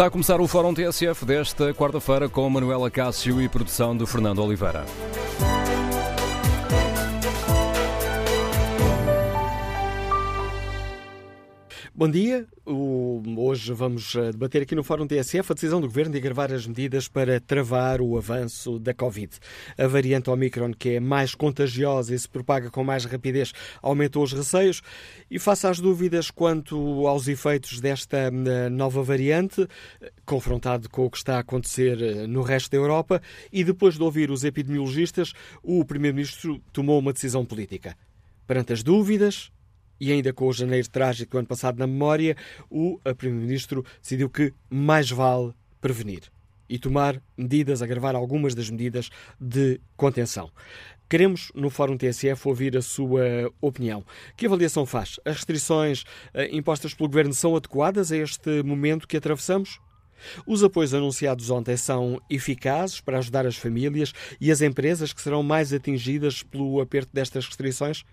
Está a começar o Fórum TSF desta quarta-feira com Manuela Cássio e produção de Fernando Oliveira. Bom dia. O, hoje vamos eh, debater aqui no Fórum TSF a decisão do Governo de agravar as medidas para travar o avanço da Covid. A variante Omicron, que é mais contagiosa e se propaga com mais rapidez, aumentou os receios. E face às dúvidas quanto aos efeitos desta eh, nova variante, confrontado com o que está a acontecer eh, no resto da Europa, e depois de ouvir os epidemiologistas, o Primeiro-Ministro tomou uma decisão política. Perante as dúvidas, e ainda com o janeiro trágico do ano passado na memória, o Primeiro-Ministro decidiu que mais vale prevenir e tomar medidas, agravar algumas das medidas de contenção. Queremos, no Fórum TSF, ouvir a sua opinião. Que avaliação faz? As restrições eh, impostas pelo Governo são adequadas a este momento que atravessamos? Os apoios anunciados ontem são eficazes para ajudar as famílias e as empresas que serão mais atingidas pelo aperto destas restrições?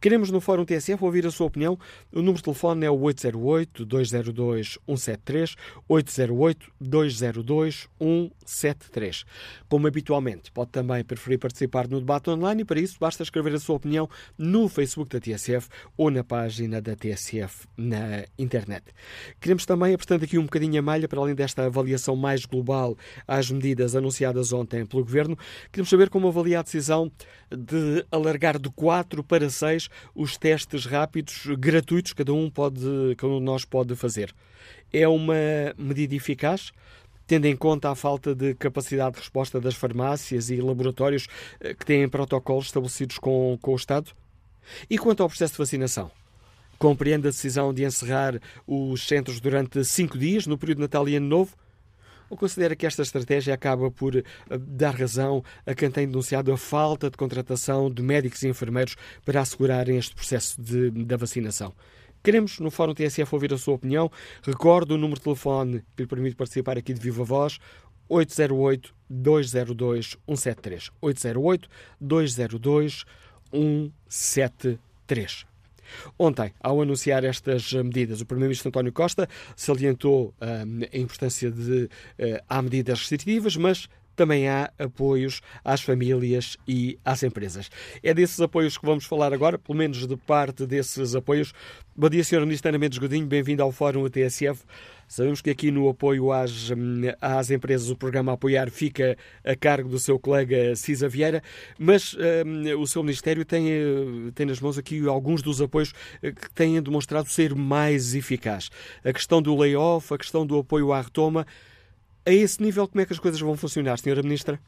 Queremos no Fórum TSF ouvir a sua opinião. O número de telefone é o 808-202-173, 808-202-173. Como habitualmente, pode também preferir participar no debate online e para isso basta escrever a sua opinião no Facebook da TSF ou na página da TSF na internet. Queremos também, portanto, aqui um bocadinho a malha, para além desta avaliação mais global às medidas anunciadas ontem pelo Governo, queremos saber como avalia a decisão de alargar de 4 para 6 os testes rápidos gratuitos cada um pode, cada um de nós pode fazer. É uma medida eficaz? Tendo em conta a falta de capacidade de resposta das farmácias e laboratórios eh, que têm protocolos estabelecidos com, com o Estado? E quanto ao processo de vacinação? Compreende a decisão de encerrar os centros durante cinco dias, no período de Natal e Ano Novo? Ou considera que esta estratégia acaba por eh, dar razão a quem tem denunciado a falta de contratação de médicos e enfermeiros para assegurarem este processo de, da vacinação? Queremos, no Fórum TSF, ouvir a sua opinião. Recordo o número de telefone que lhe permite participar aqui de Viva Voz, 808-202-173. 808-202-173. Ontem, ao anunciar estas medidas, o Primeiro-Ministro António Costa salientou hum, a importância de uh, há medidas restritivas, mas também há apoios às famílias e às empresas. É desses apoios que vamos falar agora, pelo menos de parte desses apoios. Bom dia, Sr. Ministro Ana Mendes Godinho, bem-vindo ao Fórum ATSF. Sabemos que aqui no apoio às, hum, às empresas o programa Apoiar fica a cargo do seu colega Cisa Vieira, mas um, o seu Ministério tem, eh, tem nas mãos aqui alguns dos apoios eh, que têm demonstrado ser mais eficaz. A questão do layoff, a questão do apoio à retoma. A esse nível, como é que as coisas vão funcionar, Senhora Ministra?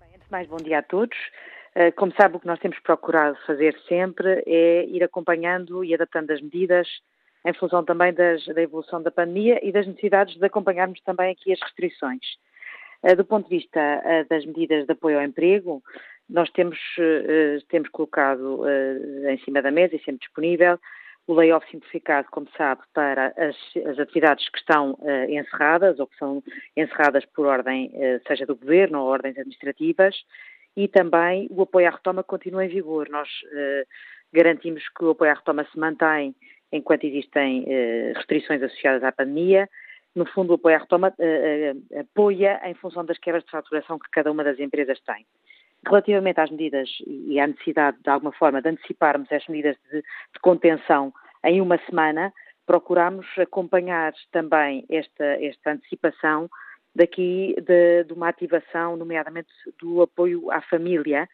Bem, antes de mais, bom dia a todos. Eh, como sabe, o que nós temos procurado fazer sempre é ir acompanhando e adaptando as medidas em função também das, da evolução da pandemia e das necessidades de acompanharmos também aqui as restrições. Eh, do ponto de vista eh, das medidas de apoio ao emprego, nós temos, eh, temos colocado em cima da mesa e sempre disponível o layoff simplificado, como sabe, para as, as atividades que estão encerradas ou que são encerradas por ordem, seja do governo ou ordens administrativas, e também o apoio à retoma continua em vigor. Nós garantimos que o apoio à retoma se mantém enquanto existem eh, restrições associadas à pandemia. No fundo, o apoio à retoma eh, eh, apoia em função das quebras de faturação que cada uma das empresas tem. Relativamente às medidas e à necessidade, de alguma forma, de anteciparmos as medidas de, de contenção em uma semana, procuramos acompanhar também esta, esta antecipação daqui de, de, uma ativação, nomeadamente do apoio à família,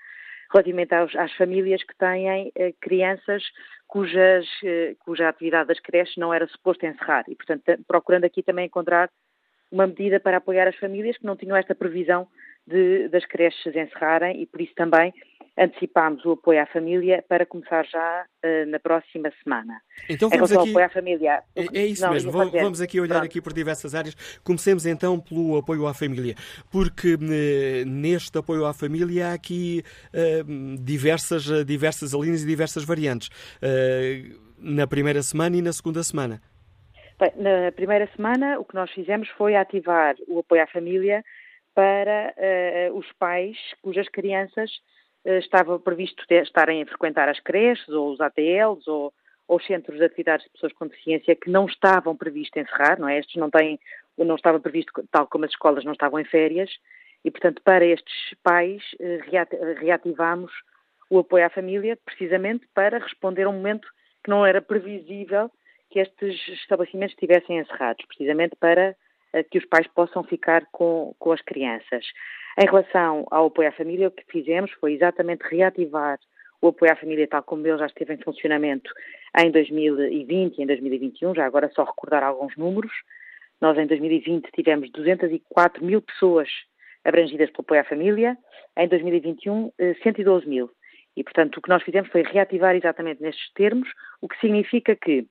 relativamente aos, às famílias que têm eh, crianças cujas, eh, cuja atividade das creches não era suposto encerrar. E, portanto, procurando aqui também encontrar uma medida para apoiar as famílias que não tinham esta previsão de, das creches encerrarem e, por isso, também antecipámos o apoio à família para começar já uh, na próxima semana. Então vamos aqui... apoio à família... É, é isso não, mesmo, vamos, vamos aqui olhar Pronto. aqui por diversas áreas. Comecemos então pelo apoio à família, porque uh, neste apoio à família há aqui uh, diversas, diversas linhas e diversas variantes. na primeira semana e na segunda semana. Bem, na primeira semana o que nós fizemos foi ativar o apoio à família para os pais cujas crianças eh, estava previsto ter, estarem a frequentar as creches ou os ATLs ou, ou os centros de atividades de pessoas com deficiência que não estavam previstos encerrar, não é? Estes não têm não estava previsto, tal como as escolas não estavam em férias, e, portanto, para estes pais, eh, reativamos o apoio à família, precisamente para responder a um momento que não era previsível que estes estabelecimentos estivessem encerrados, precisamente para eh, que os pais possam ficar com, com as crianças. Em relação ao apoio à família, o que fizemos foi exatamente reativar o apoio à família tal como ele já esteve em funcionamento em 2020 e em 2021, já agora só recordar alguns números. Nós em 2020 tivemos 204 mil pessoas abrangidas pelo apoio à família, em 2021 112 eh, mil. E, portanto, o que nós fizemos foi reativar exatamente nestes termos, o que significa que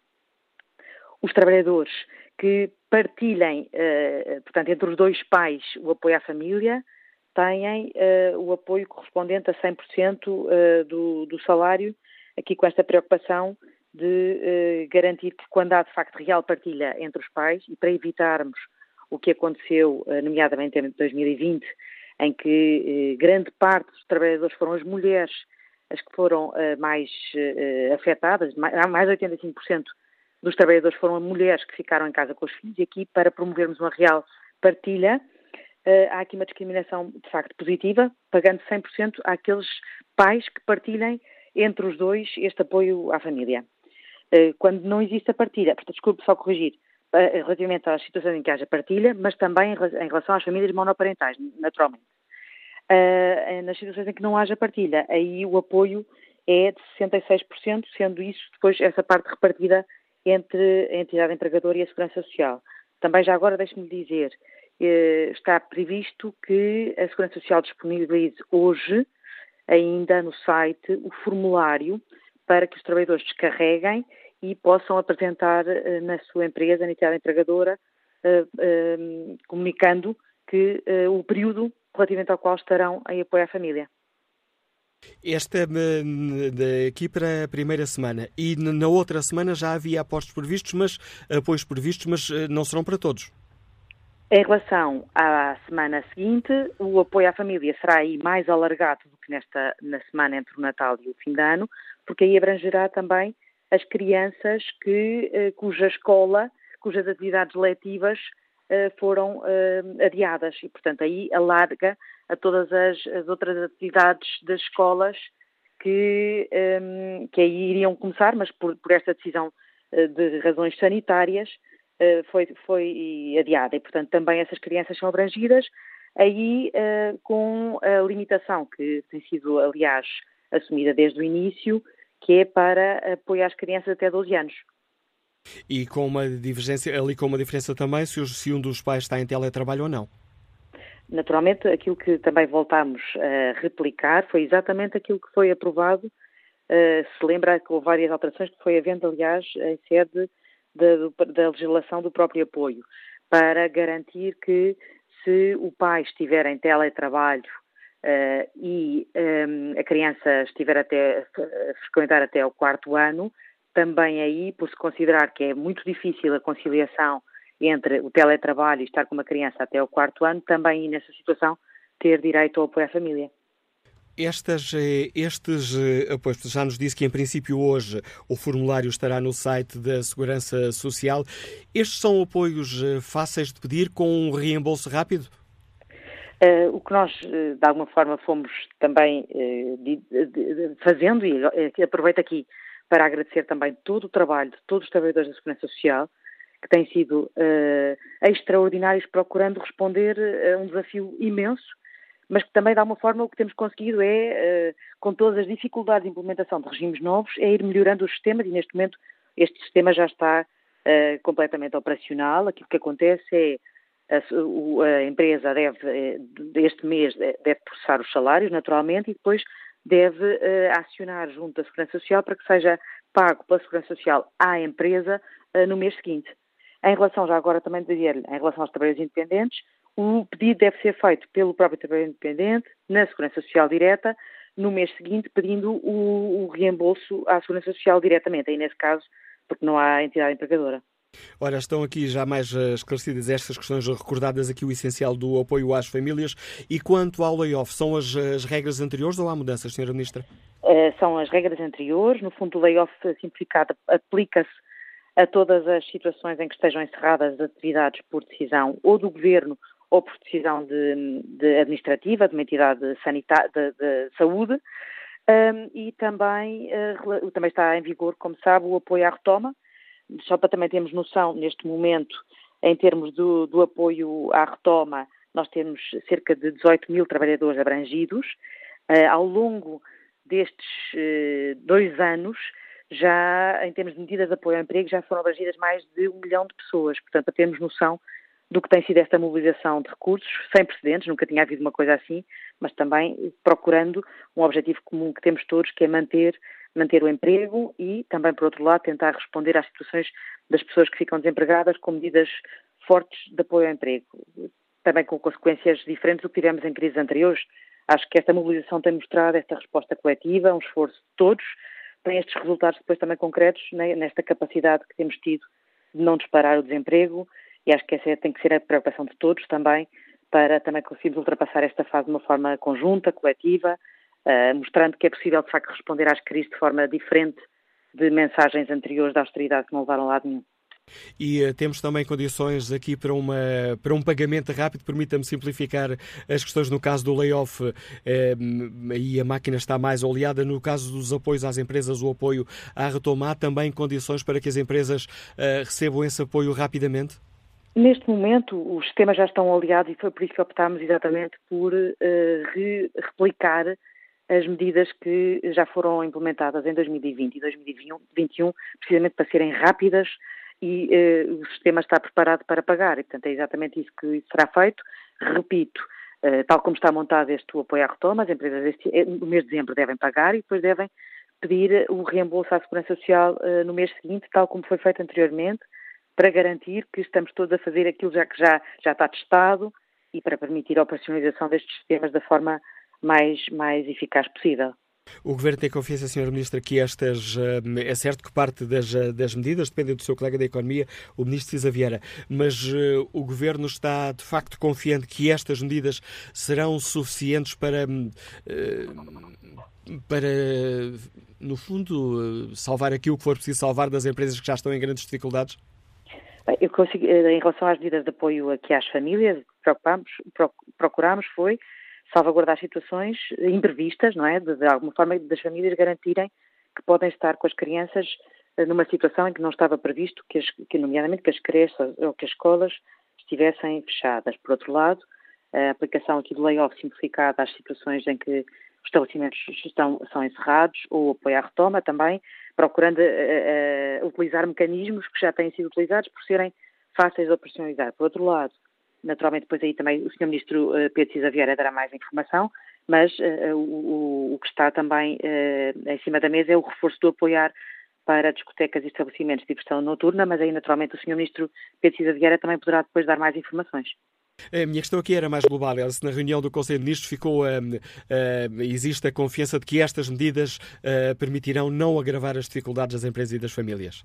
os trabalhadores que partilhem, uh, portanto, entre os dois pais o apoio à família, têm uh, o apoio correspondente a 100% uh, do, do salário, aqui com esta preocupação de garantir que quando há de facto real partilha entre os pais, e para evitarmos o que aconteceu, nomeadamente em 2020, em que grande parte dos trabalhadores foram as mulheres as que foram mais afetadas, mais, de 85% dos trabalhadores foram mulheres que ficaram em casa com os filhos e aqui para promovermos uma real partilha eh, há aqui uma discriminação de facto positiva, pagando 100% àqueles pais que partilhem entre os dois este apoio à família. Eh, quando não existe a partilha, portanto, desculpe só corrigir, eh, relativamente às situações em que haja partilha, mas também em relação às famílias monoparentais, naturalmente. Nas situações em que não haja partilha, aí o apoio é de 66%, sendo isso depois essa parte repartida entre a entidade empregadora e a Segurança Social. Também já agora deixe-me dizer, eh, está previsto que a Segurança Social disponibilize hoje, ainda no site, o formulário para que os trabalhadores descarreguem e possam apresentar eh, na sua empresa, na entidade empregadora, eh, comunicando que o período relativamente ao qual estarão em apoio à família. Esta é aqui para a primeira semana e na outra semana já havia apostos previstos, mas apoios previstos, mas eh, não serão para todos. Em relação à semana seguinte, o apoio à família será aí mais alargado do que nesta na semana entre o Natal e o fim de ano, porque aí abrangerá também as crianças que, eh, cuja escola, cujas atividades letivas eh, foram adiadas. E, portanto, aí alarga a todas as, as outras atividades das escolas que, que aí iriam começar, mas por, por esta decisão de razões sanitárias foi, foi adiada. E, portanto, também essas crianças são abrangidas, aí uh, com a limitação que tem sido, aliás, assumida desde o início, que é para apoiar as crianças até 12 anos. E com uma divergência, ali com uma diferença também, se, se um dos pais está em teletrabalho ou não. Naturalmente, aquilo que também voltámos a replicar foi exatamente aquilo que foi aprovado. Uh, se lembra que houve várias alterações que foi havendo, aliás, em sede da, da legislação do próprio apoio, para garantir que se o pai estiver em teletrabalho uh, e um, a criança estiver até frequentar até o quarto ano, também aí, por se considerar que é muito difícil a conciliação entre o teletrabalho e estar com uma criança até o quarto ano, também nessa situação ter direito ao apoio à família. Estas, eh, estes eh, apoios, já nos disse que em princípio hoje o formulário estará no site da Segurança Social. Estes são apoios eh, fáceis de pedir com um reembolso rápido? Uh, o que nós, de alguma forma, fomos também uh, de, de, de, fazendo, e aproveito aqui para agradecer também todo o trabalho de todos os trabalhadores da Segurança Social, que têm sido uh, extraordinários procurando responder a um desafio imenso, mas que também, de alguma forma, o que temos conseguido é, uh, com todas as dificuldades de implementação de regimes novos, é ir melhorando os sistemas e, neste momento, este sistema já está uh, completamente operacional. Aquilo que acontece é a, a empresa deve, este mês, deve processar os salários, naturalmente, e depois deve acionar junto da Segurança Social para que seja pago pela Segurança Social à empresa no mês seguinte. Em relação, já agora também dizer-lhe, em relação aos trabalhadores independentes, o pedido deve ser feito pelo próprio trabalhador independente, na Segurança Social Direta, no mês seguinte, pedindo o, o reembolso à Segurança Social diretamente, aí nesse caso, porque não há entidade empregadora. Ora, estão aqui já mais eh, esclarecidas estas questões, recordadas aqui o essencial do apoio às famílias. E quanto ao layoff, são as, as regras anteriores ou há mudanças, Sra. Ministra? Uh, são as regras anteriores. No fundo, o layoff simplificado aplica-se a todas as situações em que estejam encerradas as atividades por decisão ou do Governo ou por decisão de, de administrativa, de uma entidade sanitária, de, de saúde, um, e também, uh, também está em vigor, como sabe, o apoio à retoma, só para também termos noção, neste momento, em termos do, do apoio à retoma, nós temos cerca de 18 mil trabalhadores abrangidos. Uh, ao longo destes uh, dois anos, já em termos de medidas de apoio ao emprego, já foram abrangidas mais de um milhão de pessoas. Portanto, para termos noção do que tem sido esta mobilização de recursos, sem precedentes, nunca tinha havido uma coisa assim, mas também procurando um objetivo comum que temos todos, que é manter, manter o emprego e também, por outro lado, tentar responder às situações das pessoas que ficam desempregadas com medidas fortes de apoio ao emprego, também com consequências diferentes do que tivemos em crises anteriores. Acho que esta mobilização tem mostrado esta resposta coletiva, um esforço de todos, tem estes resultados depois também concretos nesta capacidade que temos tido de não disparar o desemprego e acho que essa tem que ser a preocupação de todos também para também conseguirmos ultrapassar esta fase de uma forma conjunta, coletiva, uh, mostrando que é possível de facto responder às crises de forma diferente de mensagens anteriores da austeridade que não levaram a lado nenhum. E uh, temos também condições aqui para, uma, para um pagamento rápido, permita-me simplificar as questões no caso do layoff, uh, aí a máquina está mais oleada, no caso dos apoios às empresas, o apoio à retomar, também condições para que as empresas uh, recebam esse apoio rapidamente? Neste momento, os sistemas já estão aliados e foi por isso que optámos exatamente por uh, re replicar as medidas que já foram implementadas em 2020 e 2021, precisamente para serem rápidas e uh, o sistema está preparado para pagar. E, portanto, é exatamente isso que será feito. Repito, uh, tal como está montado este apoio à retoma, as empresas este, no mês de dezembro devem pagar e depois devem pedir o reembolso à Segurança Social no mês seguinte, tal como foi feito anteriormente para garantir que estamos todos a fazer aquilo já que já, já está testado e para permitir a operacionalização destes sistemas da forma mais, mais eficaz possível. O Governo tem confiança, Sr. Ministro, que estas. Eh, é certo que parte das, eh, das medidas depende do seu colega da Economia, o Ministro Cisa Vieira, mas uh, o Governo está de facto confiante que estas medidas serão suficientes para. Uh, para, no fundo, salvar aquilo que for preciso salvar das empresas que já estão em grandes dificuldades? Eu eh, em relação às medidas de apoio aqui às famílias, preocupamos, procuramos foi salvaguardar situações imprevistas, não é? De, de, alguma forma das famílias garantirem que podem estar com as crianças eh, numa situação em que não estava previsto, que, as, que nomeadamente que as creches ou que as escolas estivessem fechadas. Por outro lado, a aplicação aqui do layoff simplificado às situações em que os estabelecimentos estão, são encerrados, ou apoio à retoma também, procurando uh, uh, utilizar mecanismos que já têm sido utilizados por serem fáceis de operacionalizar. Por outro lado, naturalmente, depois aí também o Sr. Ministro uh, Pedro Cisa Vieira dará mais informação, mas o, o, que está também em cima da mesa é o reforço do apoiar para discotecas e estabelecimentos de diversão noturna, mas aí naturalmente o Sr. Ministro Pedro Cisa Vieira também poderá depois dar mais informações. A minha questão aqui era mais global. Se na reunião do Conselho de Ministros ficou, uh, uh, existe a confiança de que estas medidas uh, permitirão não agravar as dificuldades das empresas e das famílias?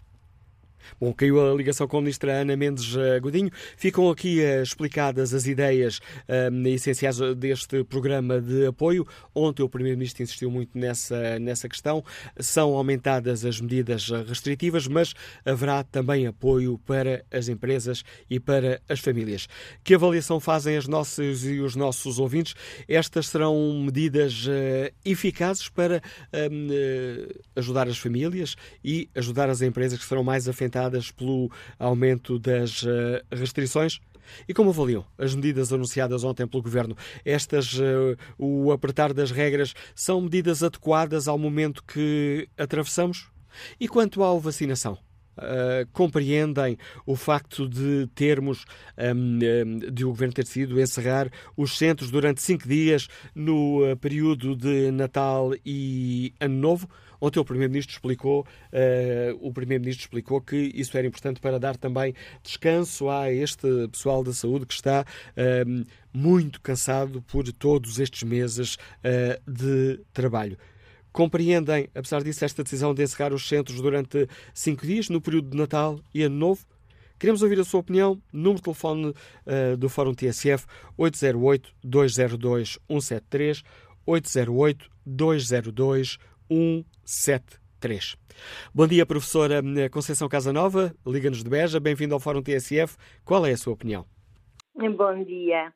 Bom, caiu a ligação com a ministra Ana Mendes eh, Godinho. Ficam aqui uh, explicadas as ideias uh, essenciais deste programa de apoio. Ontem o Primeiro-Ministro insistiu muito nessa, nessa questão. São aumentadas as medidas restritivas, mas haverá também apoio para as empresas e para as famílias. Que avaliação fazem as nossas e os nossos ouvintes? Estas serão medidas uh, eficazes para ajudar as famílias e ajudar as empresas que serão mais afetadas afetadas pelo aumento das eh, restrições? E como avaliam as medidas anunciadas ontem pelo Governo? Estas, uh, o apertar das regras, são medidas adequadas ao momento que atravessamos? E quanto à vacinação? Uh, compreendem o facto de termos, um, de o Governo ter decidido encerrar os centros durante cinco dias no período de Natal e Ano Novo? Ontem o Primeiro-Ministro explicou, uh, o Primeiro-Ministro explicou que isso era importante para dar também descanso a este pessoal da saúde que está uh, muito cansado por todos estes meses uh, de trabalho. Compreendem, apesar disso, esta decisão de encerrar os centros durante cinco dias, no período de Natal e Ano Novo? Queremos ouvir a sua opinião. Número de telefone uh, do Fórum TSF 808-202-173, 808-202-173. 3. Bom dia, professora Conceição Casanova, Liga-nos de Beja, bem-vindo ao Fórum TSF. Qual é a sua opinião? Bom dia.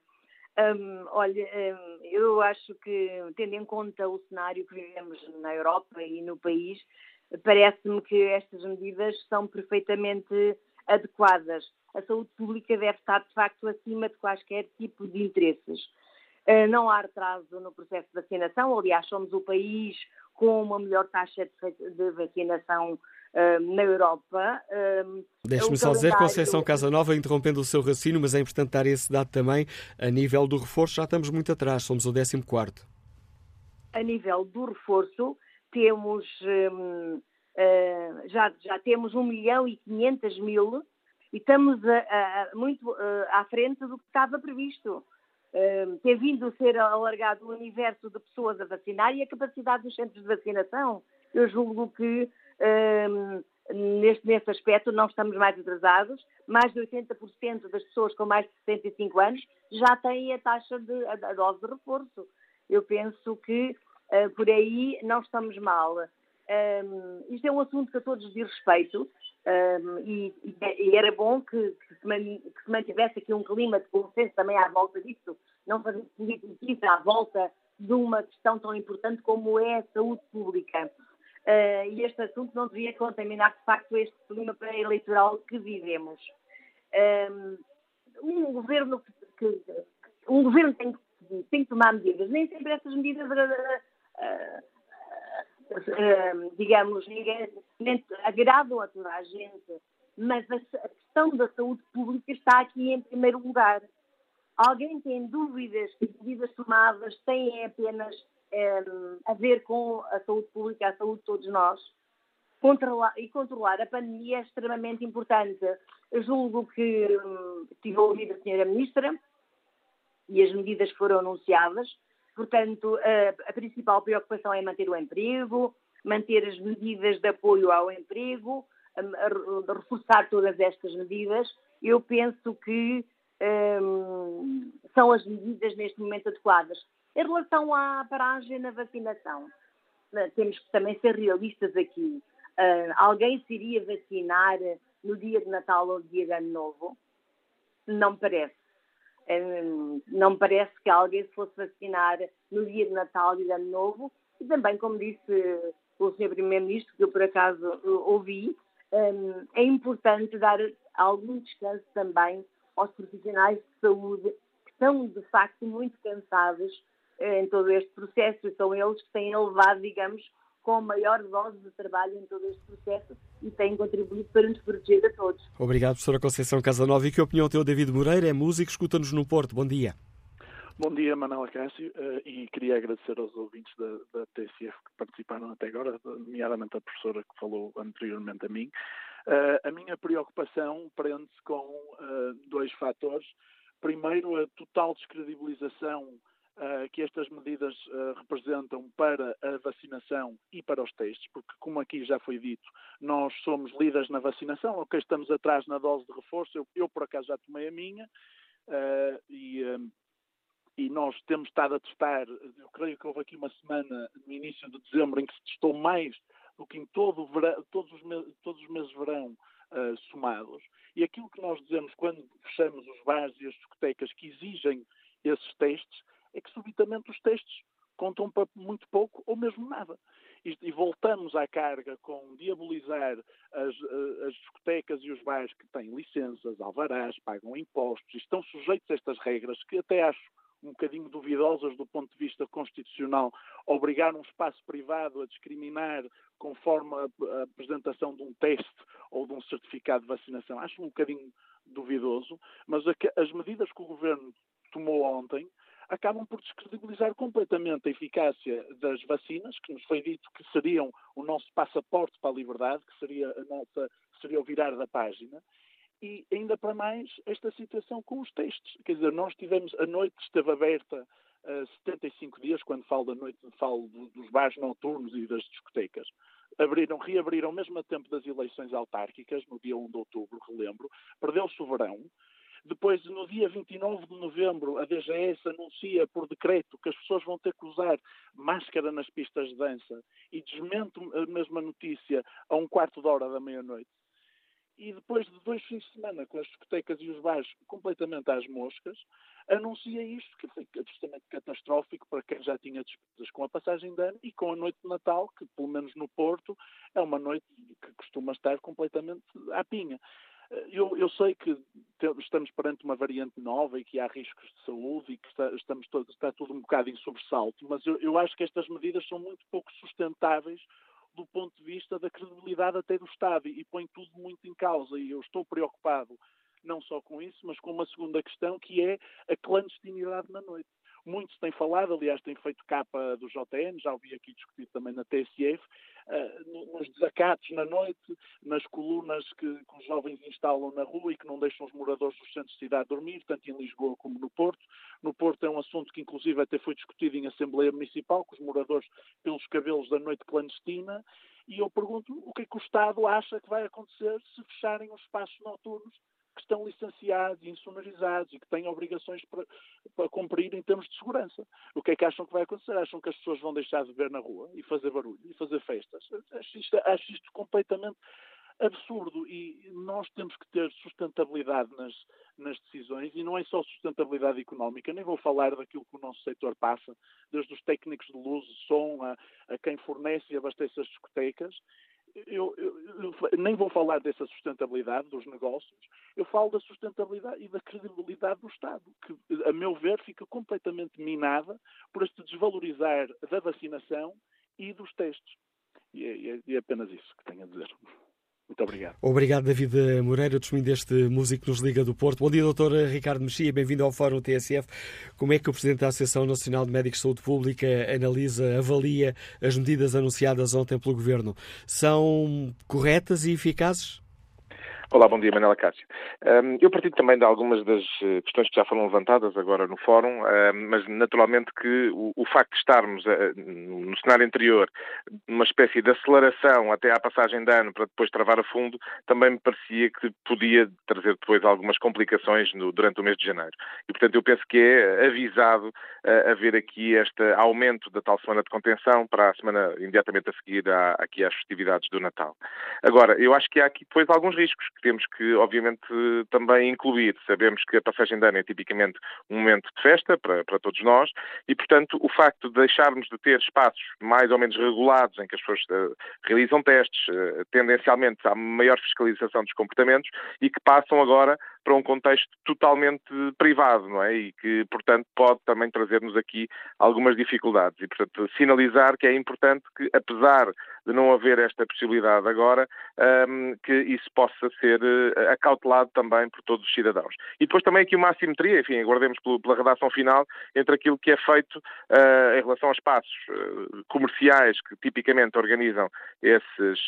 Um, olha, um, eu acho que, tendo em conta o cenário que vivemos na Europa e no país, parece-me que estas medidas são perfeitamente adequadas. A saúde pública deve estar, de facto, acima de quaisquer tipo de interesses. Uh, não há retraso no processo de vacinação, aliás, somos o país com uma melhor taxa de vacinação uh, na Europa. Uh, Deixe-me só dizer, Conceição Casanova, interrompendo o seu raciocínio, mas é importante dar esse dado também, a nível do reforço já estamos muito atrás, somos o 14 A nível do reforço, temos, uh, já, já temos 1 milhão e 500 mil e estamos a, a, muito à frente do que estava previsto ter vindo a ser alargado o universo de pessoas a vacinar e a capacidade dos centros de vacinação. Eu julgo que um, neste, neste aspecto não estamos mais atrasados. Mais de 80% das pessoas com mais de 65 anos já têm a taxa de a, a dose de reforço. Eu penso que uh, por aí não estamos mal. Um, isto é um assunto que a todos diz respeito um, e, e, era bom que, que, se mantivesse aqui um clima de consenso também à volta disso, não fazer política à volta de uma questão tão importante como é a saúde pública. Uh, e este assunto não devia contaminar, de facto, este clima pré-eleitoral que vivemos. Um, um governo que, um governo tem, tem que tomar medidas, nem sempre essas medidas uh, digamos, agradam a toda a gente, mas a questão da saúde pública está aqui em primeiro lugar. Alguém tem dúvidas que medidas tomadas têm apenas a ver com a saúde pública, a saúde de todos nós? Controlar, e controlar a pandemia é extremamente importante. Eu julgo que hum, tive ouvido a senhora Ministra e as medidas foram anunciadas, Portanto, a, a principal preocupação é manter o emprego, manter as medidas de apoio ao emprego, a, a, reforçar todas estas medidas. Eu penso que um, são as medidas neste momento adequadas. Em relação à paragem na vacinação, né, temos que também ser realistas aqui. Uh, alguém se iria vacinar no dia de Natal ou no dia de Ano Novo? Não me parece. Não me parece que alguém se fosse vacinar no dia de Natal e de Ano Novo. E também, como disse o Sr. Primeiro-Ministro, que eu por acaso ouvi, é importante dar algum descanso também aos profissionais de saúde que estão, de facto, muito cansados eh, em todo este processo são eles que têm elevado, digamos, com a maior dose de trabalho em todo este processo e têm contribuído para nos proteger a todos. Obrigado, professora Conceição Casanova. E que opinião tem o David Moreira? É músico, escuta-nos no Porto. Bom dia. Bom dia, Manuela Cássio, eh, e queria agradecer aos ouvintes da, da TCF que participaram até agora, nomeadamente a professora que falou anteriormente a mim. Eh, a minha preocupação prende-se com eh, dois fatores. Primeiro, a total descredibilização que estas medidas uh, representam para a vacinação e para os testes, porque, como aqui já foi dito, nós somos líderes na vacinação, ok, estamos atrás na dose de reforço, eu, eu por acaso já tomei a minha, uh, e, e nós temos estado a testar, eu creio que houve aqui uma semana no início de dezembro em que se testou mais do que em todo verão, todos, os meses, todos os meses de verão uh, somados. E aquilo que nós dizemos quando fechamos os bares e as discotecas que exigem esses testes é que subitamente os testes contam muito pouco ou mesmo nada. E, e voltamos à carga com diabolizar as, eh, as, discotecas e os bares que têm licenças, alvarás, pagam impostos e estão sujeitos a estas regras que até acho um bocadinho duvidosas do ponto de vista constitucional, obrigar um espaço privado a discriminar conforme a, apresentação de um teste ou de um certificado de vacinação. Acho um bocadinho duvidoso, mas as medidas que o Governo tomou ontem acabam por descredibilizar completamente a eficácia das vacinas, que nos foi dito que seriam o nosso passaporte para a liberdade, que seria, a nossa, seria o virar da página, e ainda para mais esta situação com os testes. Quer dizer, nós tivemos, a noite esteve aberta uh, 75 dias, quando falo da noite, falo dos bares noturnos e das discotecas. Abriram, reabriram mesmo a tempo das eleições autárquicas, no dia 1 de outubro, relembro, perdeu-se o verão, Depois, no dia 29 de novembro, a DGS anuncia por decreto que as pessoas vão ter que usar máscara nas pistas de dança e desmente a mesma notícia a um quarto de hora da meia-noite. E depois de dois fins de semana com as discotecas e os bares completamente às moscas, anuncia isto que foi absolutamente catastrófico para quem já tinha despesas com a passagem de ano e com a noite de Natal, que pelo menos no Porto é uma noite que costuma estar completamente à pinha. Eu, eu, sei que estamos perante uma variante nova e que há riscos de saúde e que está, estamos todos, está tudo um bocado em sobressalto, mas eu, eu acho que estas medidas são muito pouco sustentáveis do ponto de vista da credibilidade até do Estado e põe tudo muito em causa e eu estou preocupado não só com isso, mas com uma segunda questão que é a clandestinidade na noite. Muito se tem falado, aliás, tem feito capa do JN, já ouvi aqui discutir também na TSF, uh, nos desacatos na noite, nas colunas que, que, os jovens instalam na rua e que não deixam os moradores dos centros de cidade dormir, tanto em Lisboa como no Porto. No Porto é um assunto que, inclusive, até foi discutido em Assembleia Municipal, com os moradores pelos cabelos da noite clandestina. E eu pergunto o que é que o Estado acha que vai acontecer se fecharem os espaços noturnos que estão licenciados e insonorizados e que têm obrigações para, para, cumprir em termos de segurança. O que é que acham que vai acontecer? Acham que as pessoas vão deixar de ver na rua e fazer barulho e fazer festas? Acho isto, acho isto completamente absurdo e nós temos que ter sustentabilidade nas, nas decisões e não é só sustentabilidade económica, nem vou falar daquilo que o nosso setor passa, desde os técnicos de luz, som, a, a quem fornece e abastece as discotecas, eu, eu, eu, nem vou falar dessa sustentabilidade dos negócios, eu falo da sustentabilidade e da credibilidade do Estado, que, a meu ver, fica completamente minada por este desvalorizar da vacinação e dos testes. E é, e é apenas isso que tenho a dizer. Muito obrigado. Obrigado, David Moreira, testemunho deste músico que nos liga do Porto. Bom dia, doutor Ricardo Mexia, bem-vindo ao Fórum TSF. Como é que o Presidente da Associação Nacional de Médicos de Saúde Pública analisa, avalia as medidas anunciadas ontem pelo Governo? São corretas e eficazes? Olá, bom dia, Manela Cássio. Eu partilho também de algumas das eh, questões que já foram levantadas agora no fórum, mas naturalmente que o facto de estarmos eh, no cenário anterior numa espécie de aceleração até à passagem de ano para depois travar a fundo, também me parecia que podia trazer depois algumas complicações durante o mês de janeiro. E, portanto, eu penso que é avisado eh, haver aqui este aumento da tal semana de contenção para a semana imediatamente a seguir aqui às festividades do Natal. Agora, eu acho que há aqui depois alguns riscos temos que, obviamente, também incluir. Sabemos que a passagem de ano é tipicamente um momento de festa para, para todos nós e, portanto, o facto de deixarmos de ter espaços mais ou menos regulados em que as pessoas uh, realizam testes, uh, tendencialmente há maior fiscalização dos comportamentos e que passam agora para um contexto totalmente privado, não é? E que, portanto, pode também trazer-nos aqui algumas dificuldades. E, portanto, sinalizar que é importante que, apesar de não haver esta possibilidade agora, um, que isso possa ser uh, acautelado também por todos os cidadãos. E depois também aqui uma assimetria, enfim, aguardemos pela redação final, entre aquilo que é feito uh, em relação a espaços uh, comerciais que tipicamente organizam esses,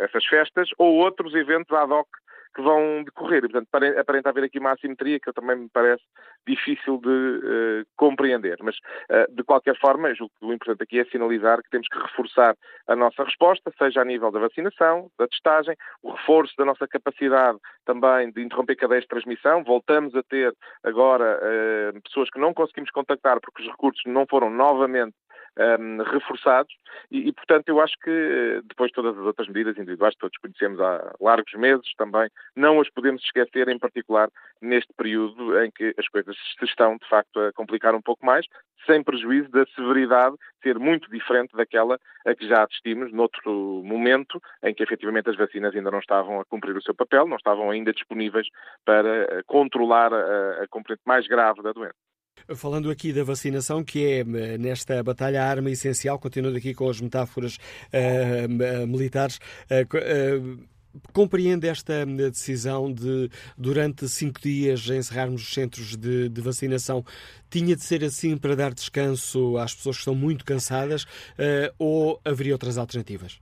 essas festas ou outros eventos ad hoc que vão decorrer. E, portanto, aparenta haver aqui uma assimetria que também me parece difícil de uh, compreender. Mas, uh, de qualquer forma, o importante aqui é sinalizar que temos que reforçar a nossa resposta, seja a nível da vacinação, da testagem, o reforço da nossa capacidade também de interromper cadeias de transmissão. Voltamos a ter agora uh, pessoas que não conseguimos contactar porque os recursos não foram novamente um, reforçados e, e, portanto, eu acho que eh, depois todas as outras medidas individuais que todos conhecemos há largos meses também, não as podemos esquecer, em particular neste período em que as coisas se estão, de facto, a complicar um pouco mais, sem prejuízo da severidade ser muito diferente daquela a que já assistimos noutro momento em que efetivamente as vacinas ainda não estavam a cumprir o seu papel, não estavam ainda disponíveis para eh, controlar a, a componente mais grave da doença. Falando aqui da vacinação, que é nesta batalha a arma essencial, continuando aqui com as metáforas uh, militares, uh, compreende esta decisão de, durante cinco dias, encerrarmos os centros de, de, vacinação? Tinha de ser assim para dar descanso às pessoas que estão muito cansadas uh, ou haveria outras alternativas?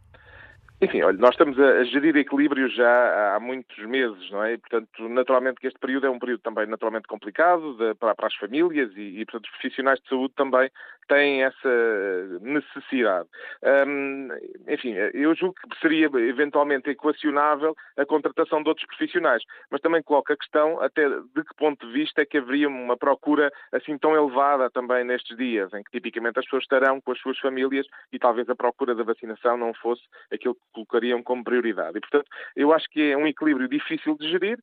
Enfim, olha, nós estamos a, gerir equilíbrio já há muitos meses, não é? E, portanto, naturalmente que este período é um período também naturalmente complicado de, para, para, as famílias e, e, portanto, os profissionais de saúde também têm essa necessidade. Enfim, eu julgo que seria eventualmente equacionável a contratação de outros profissionais, mas também coloco a questão até de que ponto de vista é que haveria uma procura assim tão elevada também nestes dias, em que tipicamente as pessoas estarão com as suas famílias e talvez a procura da vacinação não fosse aquilo que colocariam como prioridade. E, portanto, eu acho que é um equilíbrio difícil de gerir,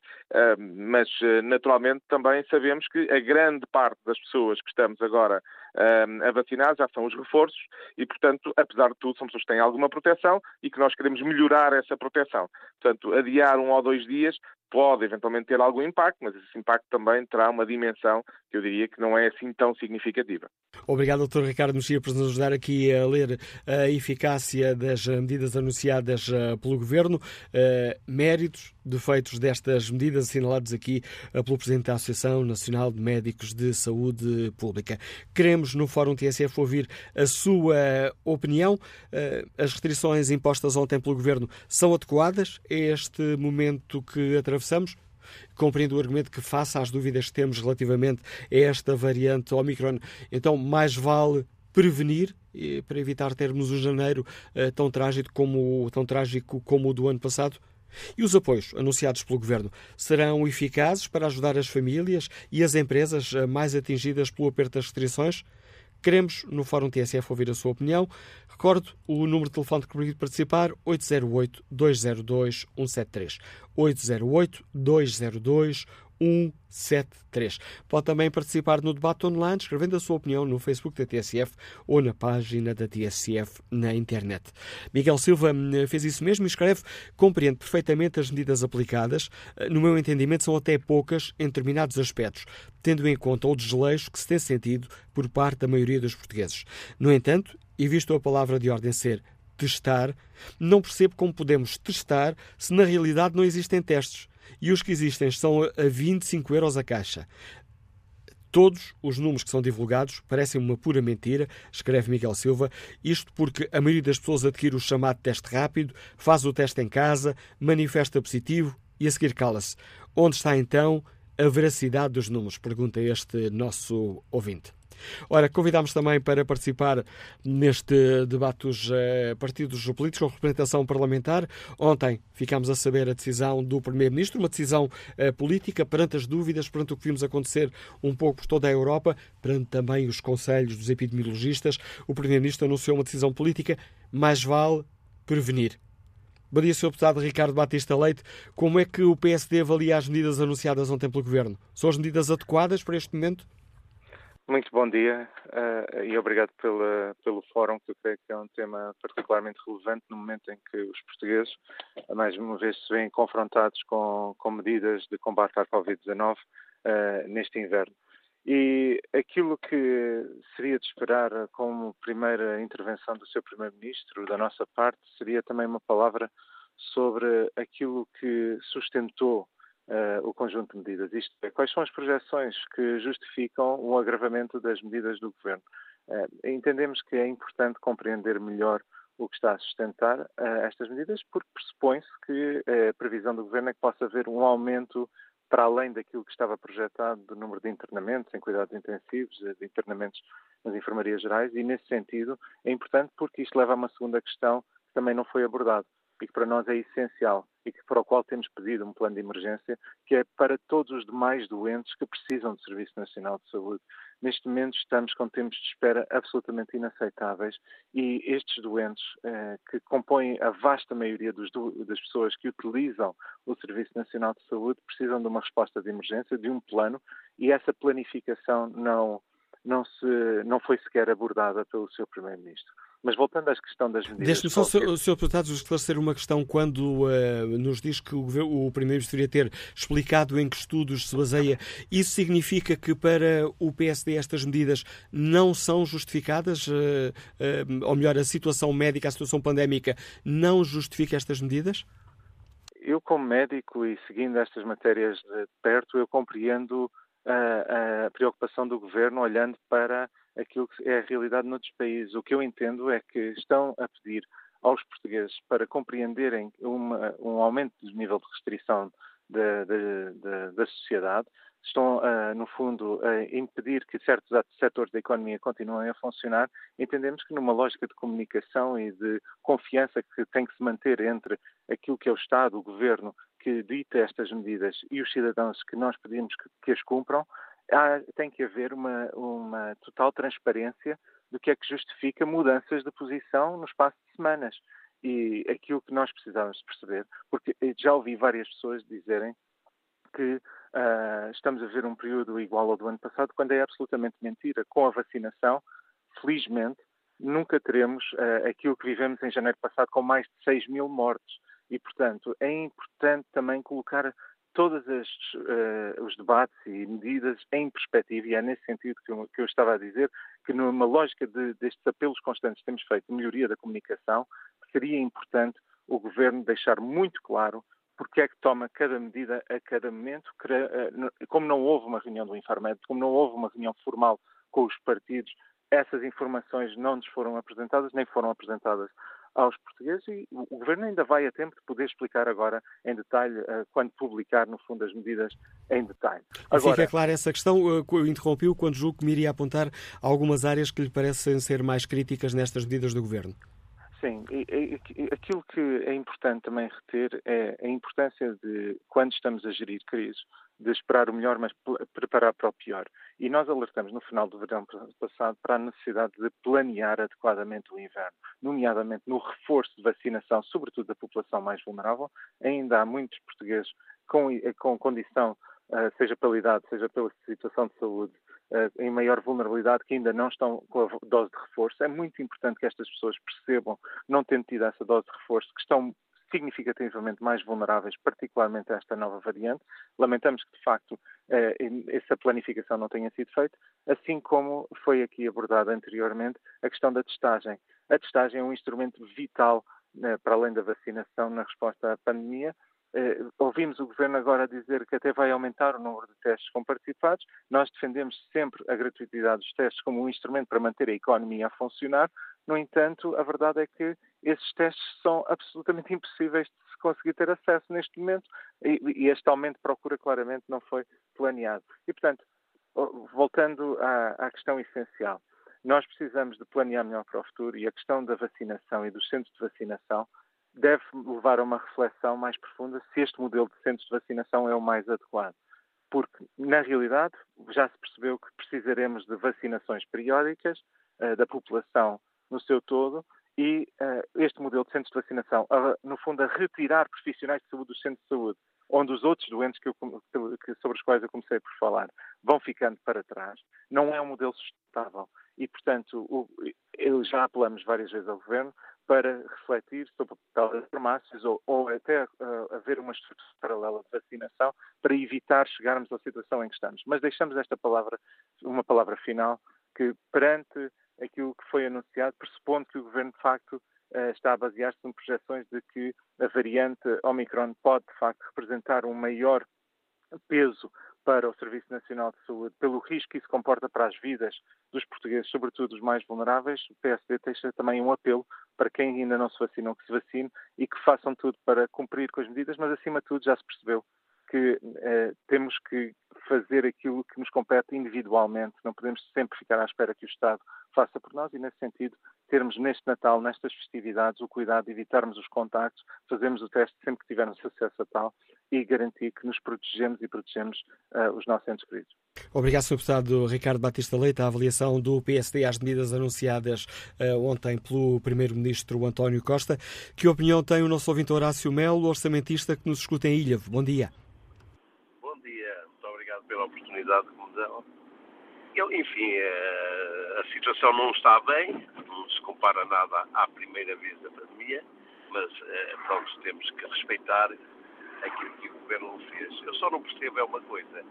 mas naturalmente também sabemos que a grande parte das pessoas que estamos agora a vacinar já são os reforços e, portanto, apesar de tudo, são pessoas que têm alguma proteção e que nós queremos melhorar essa proteção. Portanto, adiar um ou dois dias pode eventualmente ter algum impacto, mas esse impacto também terá uma dimensão que eu diria que não é assim tão significativa. Obrigado, Dr. Ricardo Mexia, por nos ajudar aqui a ler a eficácia das medidas anunciadas eh, pelo Governo, eh, méritos, defeitos destas medidas assinalados aqui eh, pelo Presidente da Associação Nacional de Médicos de Saúde Pública. Queremos, no Fórum TSF, ouvir a sua opinião. As restrições impostas ontem pelo Governo são adequadas a este momento que atravessamos? Compreendo o argumento que, face às dúvidas que temos relativamente a esta variante Omicron, então mais vale prevenir para evitar termos um janeiro uh, tão trágico como tão trágico como o do ano passado? E os apoios anunciados pelo Governo serão eficazes para ajudar as famílias e as empresas eh, mais atingidas pelo aperto das restrições? Queremos, no Fórum TSF, ouvir a sua opinião. Recordo o número de telefone que permite participar: 808-202-173. 808-202-173. 173. Pode também participar no debate online, escrevendo a sua opinião no Facebook da TSF ou na página da TSF na internet. Miguel Silva hum, fez isso mesmo e escreve: compreende perfeitamente as medidas aplicadas. No meu entendimento, são até poucas em determinados aspectos, tendo em conta o desleixo que se tem sentido por parte da maioria dos portugueses. No entanto, e visto a palavra de ordem ser testar, não percebo como podemos testar se na realidade não existem testes e os que existem são a 25 euros a caixa. Todos os números que são divulgados parecem uma pura mentira, escreve Miguel Silva, isto porque a maioria das pessoas adquire o chamado teste rápido, faz o teste em casa, manifesta positivo e a seguir cala-se. Onde está então a veracidade dos números? Pergunta este nosso ouvinte. Ora, convidámos também para participar neste debate dos uh, partidos políticos com representação parlamentar. Ontem ficámos a saber a decisão do Primeiro-Ministro, uma decisão uh, política perante as dúvidas, perante o que vimos acontecer um pouco por toda a Europa, perante também os conselhos dos epidemiologistas. O Primeiro-Ministro anunciou uma decisão política, mais vale prevenir. Bom dia, Sr. Deputado Ricardo Batista Leite. Como é que o PSD avalia as medidas anunciadas ontem pelo Governo? São as medidas adequadas para este momento? Muito bom dia uh, e obrigado pela, pelo fórum, que eu creio que é um tema particularmente relevante no momento em que os portugueses, mais uma vez, se veem confrontados com, com medidas de combate à Covid-19 uh, neste inverno. E aquilo que seria de esperar como primeira intervenção do seu Primeiro-Ministro, da nossa parte, seria também uma palavra sobre aquilo que sustentou uh, o conjunto de medidas. Isto é, quais são as projeções que justificam o agravamento das medidas do Governo? Uh, entendemos que é importante compreender melhor o que está a sustentar uh, estas medidas, porque pressupõe-se que a previsão do Governo é que possa haver um aumento para além daquilo que estava projetado do número de internamentos em cuidados intensivos, de internamentos nas enfermarias gerais, e nesse sentido é importante porque isto leva a uma segunda questão que também não foi abordada e que para nós é essencial e que para o qual temos pedido um plano de emergência, que é para todos os demais doentes que precisam do Serviço Nacional de Saúde. Neste momento estamos com tempos de espera absolutamente inaceitáveis e estes doentes, eh, que compõem a vasta maioria dos, das pessoas que utilizam o Serviço Nacional de Saúde, precisam de uma resposta de emergência, de um plano, e essa planificação não, não, se, não foi sequer abordada pelo seu Primeiro-Ministro. Mas voltando à questão das medidas... Deixe-me só, qualquer... Sr. Deputado, esclarecer uma questão quando uh, nos diz que o, o Primeiro-Ministro deveria ter explicado em que estudos se baseia. Isso significa que para o PSD estas medidas não são justificadas? Uh, uh, ou melhor, a situação médica, a situação pandémica não justifica estas medidas? Eu, como médico e seguindo estas matérias de perto, eu compreendo a, a preocupação do Governo olhando para aquilo que é a realidade noutros países. O que eu entendo é que estão a pedir aos portugueses para compreenderem uma, um aumento do nível de restrição da, da, da, da sociedade, estão, uh, no fundo, a impedir que certos setores da economia continuem a funcionar, entendemos que numa lógica de comunicação e de confiança que tem que se manter entre aquilo que é o Estado, o Governo, que dita estas medidas e os cidadãos que nós pedimos que, que as cumpram, há, tem que haver uma, uma total transparência do que é que justifica mudanças de posição no espaço de semanas. E aquilo que nós precisávamos perceber, porque já ouvi várias pessoas dizerem que uh, estamos a ver um período igual ao do ano passado, quando é absolutamente mentira. Com a vacinação, felizmente, nunca teremos uh, aquilo que vivemos em janeiro passado, com mais de 6 mil mortes. E, portanto, é importante também colocar todos uh, os debates e medidas em perspectiva, e é nesse sentido que eu, que eu estava a dizer, que numa lógica de, destes apelos constantes que temos feito de melhoria da comunicação, seria importante o Governo deixar muito claro porque é que toma cada medida a cada momento, eh, como não houve uma reunião do Infarmed, como não houve uma reunião formal com os partidos, essas informações não nos foram apresentadas, nem foram apresentadas aos portugueses e o Governo ainda vai a tempo de poder explicar agora em detalhe uh, quando publicar, no fundo, as medidas em detalhe. Agora, Fica clara essa questão. Uh, interrompiu quando julgo que me iria apontar algumas áreas que lhe parecem ser mais críticas nestas medidas do Governo. Sim, aquilo que é importante também reter é a importância de, quando estamos a gerir crise, de esperar o melhor, mas preparar para o pior. E nós alertamos no final do verão passado para a necessidade de planear adequadamente o inverno, nomeadamente no reforço de vacinação, sobretudo da população mais vulnerável. Ainda há muitos portugueses com, com condição, eh, seja pela idade, seja pela situação de saúde, eh, em maior vulnerabilidade que ainda não estão com a dose de reforço. É muito importante que estas pessoas percebam, não tendo tido essa dose de reforço, que estão significativamente mais vulneráveis, particularmente a esta nova variante. Lamentamos que, de facto, eh, essa planificação não tenha sido feita, assim como foi aqui abordada anteriormente a questão da testagem. A testagem é um instrumento vital, eh, para além da vacinação, na resposta à pandemia, Uh, ouvimos o Governo agora dizer que até vai aumentar o número de testes comparticipados. Nós defendemos sempre a gratuitidade dos testes como um instrumento para manter a economia a funcionar. No entanto, a verdade é que esses testes são absolutamente impossíveis de se conseguir ter acesso neste momento e, este aumento de procura claramente não foi planeado. E, portanto, voltando à, à questão essencial, nós precisamos de planear melhor para o futuro e a questão da vacinação e dos centros de vacinação deve levar a uma reflexão mais profunda se este modelo de centros de vacinação é o mais adequado. Porque, na realidade, já se percebeu que precisaremos de vacinações periódicas uh, da população no seu todo e uh, este modelo de centros de vacinação, uh, no fundo, a retirar profissionais de saúde dos centros de saúde, onde os outros doentes que eu, que, sobre os quais eu comecei por falar vão ficando para trás, não é um modelo sustentável. E, portanto, o, já apelamos várias vezes ao Governo para refletir sobre o papel das farmácias ou, ou até uh, haver uma estrutura paralela de vacinação para evitar chegarmos à situação em que estamos. Mas deixamos esta palavra, uma palavra final, que perante aquilo que foi anunciado, pressupondo que o Governo de facto uh, está a basear-se em projeções de que a variante Omicron pode de facto representar um maior peso para o Serviço Nacional de Saúde, pelo risco que isso comporta para as vidas dos portugueses, sobretudo os mais vulneráveis, o PSD deixa também um apelo para quem ainda não se vacinou que se vacine e que façam tudo para cumprir com as medidas, mas acima de tudo já se percebeu que eh, temos que fazer aquilo que nos compete individualmente, não podemos sempre ficar à espera que o Estado faça por nós e, nesse sentido, termos neste Natal, nestas festividades, o cuidado de evitarmos os contactos, fazermos o teste sempre que tivermos acesso a tal e garantir que nos protegemos e protegemos uh, os nossos entes queridos. Obrigado, Sr. Deputado Ricardo Batista Leite. A avaliação do PSD às medidas anunciadas uh, ontem pelo Primeiro-Ministro António Costa. Que opinião tem o nosso ouvinte Horácio Melo, orçamentista que nos escuta em Ilha? Bom dia. Bom dia. Muito obrigado pela oportunidade que me dão. Eu, enfim, eh, a situação não está bem, não se compara nada à primeira vez da pandemia, mas eh, pronto, temos que respeitar aquilo que o governo fez. Eu só não percebo é uma coisa,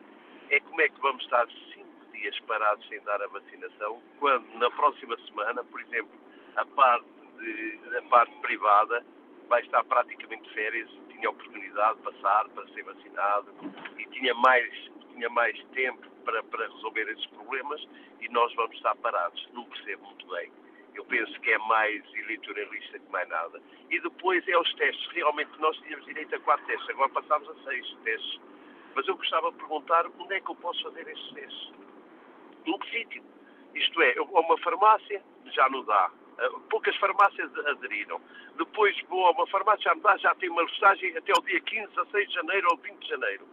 é como é que vamos estar cinco dias parados sem dar a vacinação, quando na próxima semana, por exemplo, a parte, de, a parte privada vai estar praticamente de férias, tinha oportunidade de passar para ser vacinado e tinha mais, tinha mais tempo para, para resolver esses problemas e nós vamos estar parados. Não percebo muito bem. Eu penso que é mais eleitoralista que mais nada. E depois é os testes. Realmente nós tínhamos direito a quatro testes, agora passámos a seis testes. Mas eu gostava de perguntar onde é que eu posso fazer esses testes? Em que sítio? Isto é, eu vou a uma farmácia, já não dá. Eh, poucas farmácias aderiram. Depois vou a uma farmácia, já não dá, já tem uma listagem até o dia 15, 16 de janeiro ou 20 de janeiro.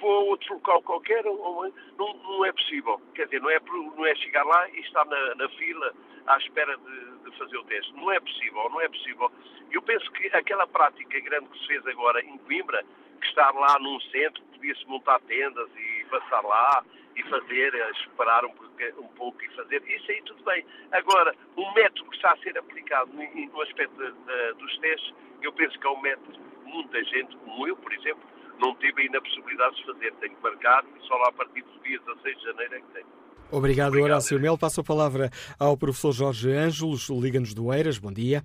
Vou a outro local qualquer, não, não é possível. Quer dizer, não é, não é chegar lá e estar na, na fila à espera de, de, fazer o teste. Não é possível, não é possível. Eu penso que aquela prática grande que se fez agora em Coimbra, que estar lá num centro, podia-se montar tendas e passar lá e fazer, eh, esperar um, um, pouco e fazer, isso aí tudo bem. Agora, o método que está a ser aplicado no, aspecto de, de, dos testes, eu penso que é um método muita gente, como eu, por exemplo, não tive ainda a possibilidade de fazer. Tenho que marcar e só lá a partir do dia 16 de janeiro é que tenho. Obrigado, Obrigado Horácio Mel. Passo a palavra ao professor Jorge Ângelos, Liga-nos do Eiras. Bom dia.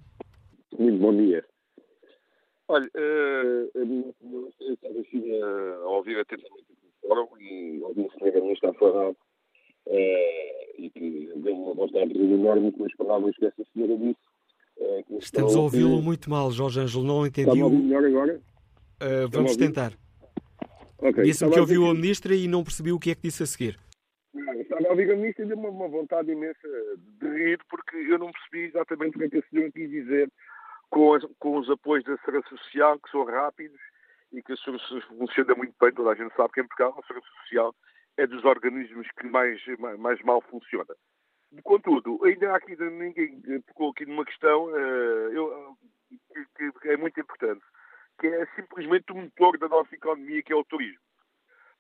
Muito bom dia. Olha, uh, eu estava aqui a ouvir atentamente o fórum e ouvi o colega ministro a falar uh, e que deu uma vontade enorme com as palavras que essa senhora disse. Uh, Estamos a ouvi-lo muito mal, Jorge Ângelo, não entendi. Está a ouvir melhor agora? Uh, vamos tentar. Okay. Disse-me que ouviu a ministra e não percebi o que é que disse a seguir. estava a ouvir a ministra e deu uma, vontade imensa de rir, porque eu não percebi exatamente o que é que a senhora quis dizer com, as, com os apoios da Segurança Social, que são rápidos e que a Segurança funciona muito bem. Toda a gente sabe que em Portugal a Segurança Social é dos organismos que mais, mais, mais mal funciona. Contudo, ainda há aqui ninguém tocou aqui numa questão uh, eu, que, que, é muito importante que é simplesmente o motor da nossa economia, que é o turismo.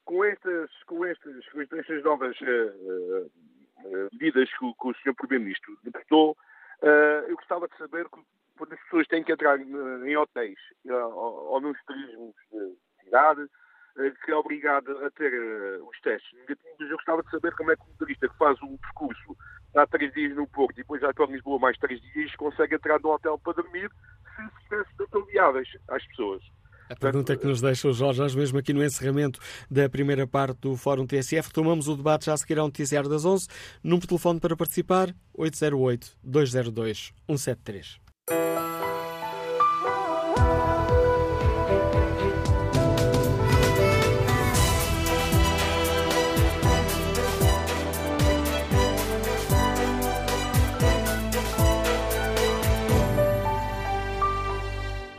Com estas, com estas, com estas novas uh, uh, medidas que, que, o Sr. Primeiro-Ministro decretou, uh, eu gostava de saber quando as pessoas têm que entrar em hotéis ou, nos turismos de cidade, que é obrigado a ter os testes negativos, eu gostava de saber como é que o turista que faz o percurso há três dias no Porto e depois já para Lisboa mais três dias consegue entrar no hotel para dormir se às pessoas. A pergunta que nos deixa o Jorge Anjos, mesmo aqui no encerramento da primeira parte do Fórum TSF, tomamos o debate já a seguir ao noticiário das 11. Número de telefone para participar, 808-202-173.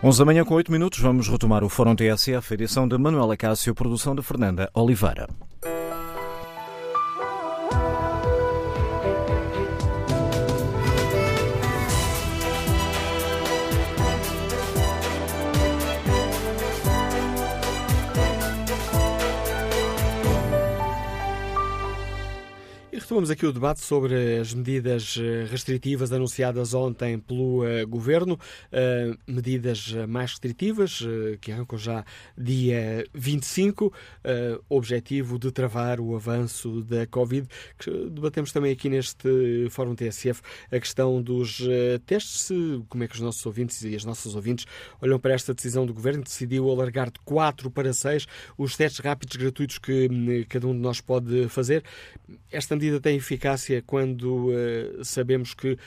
Onze da manhã com oito minutos, vamos retomar o Fórum TSF, edição de Manuela Cássio, produção de Fernanda Oliveira. Retomamos aqui o debate sobre as medidas eh, restritivas anunciadas ontem pelo uh, Governo, uh, medidas mais restritivas que arrancam já dia 25, objetivo de travar o avanço da Covid. Debatemos também aqui neste Fórum TSF a questão dos testes, como é que os nossos ouvintes e as nossas ouvintes olham para esta decisão do Governo, decidiu alargar de 4 para 6 os testes rápidos gratuitos que hum, cada um de nós pode fazer. Esta medida tem eficácia quando uh, sabemos que uh,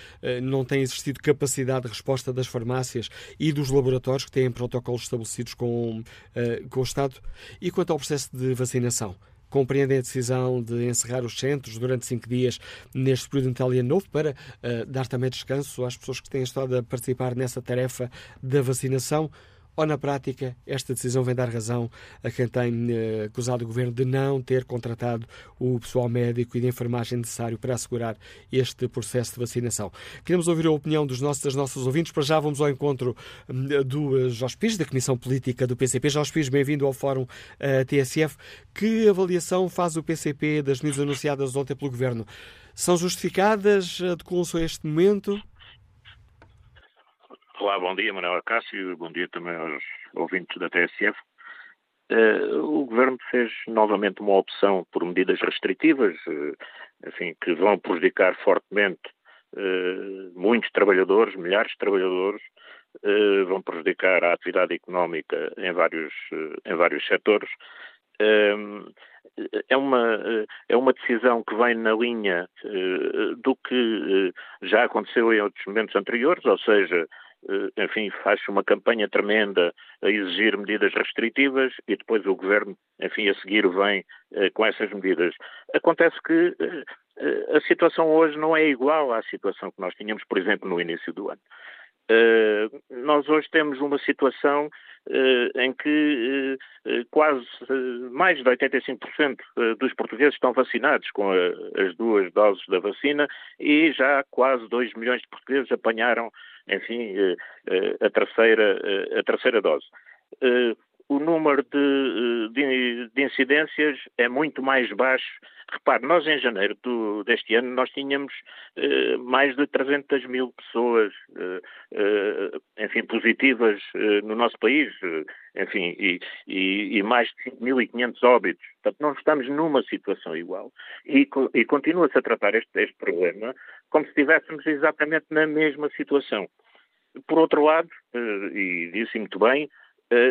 não tem existido capacidade de resposta das farmácias e dos laboratórios que têm protocolos estabelecidos com, uh, com o Estado? E quanto ao processo de vacinação? compreendem a decisão de encerrar os centros durante cinco dias neste período de novo para uh, dar também descanso às pessoas que têm estado a participar nessa tarefa da vacinação ou na prática esta decisão vem dar razão a quem tem eh, acusado o governo de não ter contratado o pessoal médico e de enfermagem necessário para assegurar este processo de vacinação. Queremos ouvir a opinião dos nossos, das nossas ouvintes. Para já vamos ao encontro do Jorge Pires, da Comissão Política do PCP. Jorge Pires, bem-vindo ao Fórum uh, TSF. Que avaliação faz o PCP das medidas anunciadas ontem pelo governo? São justificadas? Adequam-se a este momento? Olá, bom dia, Manuel Cássio, bom dia também aos ouvintes da TSF. Uh, eh, o Governo fez novamente uma opção por medidas restritivas, uh, enfim, que vão prejudicar fortemente uh, muitos trabalhadores, milhares de trabalhadores, vão prejudicar a atividade económica em vários, em vários setores. é uma, é uma decisão que vem na linha do que já aconteceu em outros momentos anteriores, ou seja, enfim, faz uma campanha tremenda a exigir medidas restritivas e depois o governo, enfim, a seguir vem com essas medidas. Acontece que a situação hoje não é igual à situação que nós tínhamos, por exemplo, no início do ano. Nós hoje temos uma situação eh, em que eh, quase eh, mais de 85% dos portugueses estão vacinados com as duas doses da vacina e já quase 2 milhões de portugueses apanharam, enfim, a terceira, a terceira dose o número de, de, de, incidências é muito mais baixo. Repare, nós em janeiro do, deste ano nós tínhamos eh, mais de 300 mil pessoas, eh, eh, enfim, positivas eh, no nosso país, eh, enfim, e, e, e, mais de 5.500 óbitos. Portanto, não estamos numa situação igual. E, e continua-se a tratar este, este problema como se estivéssemos exatamente na mesma situação. Por outro lado, eh, e disse muito bem,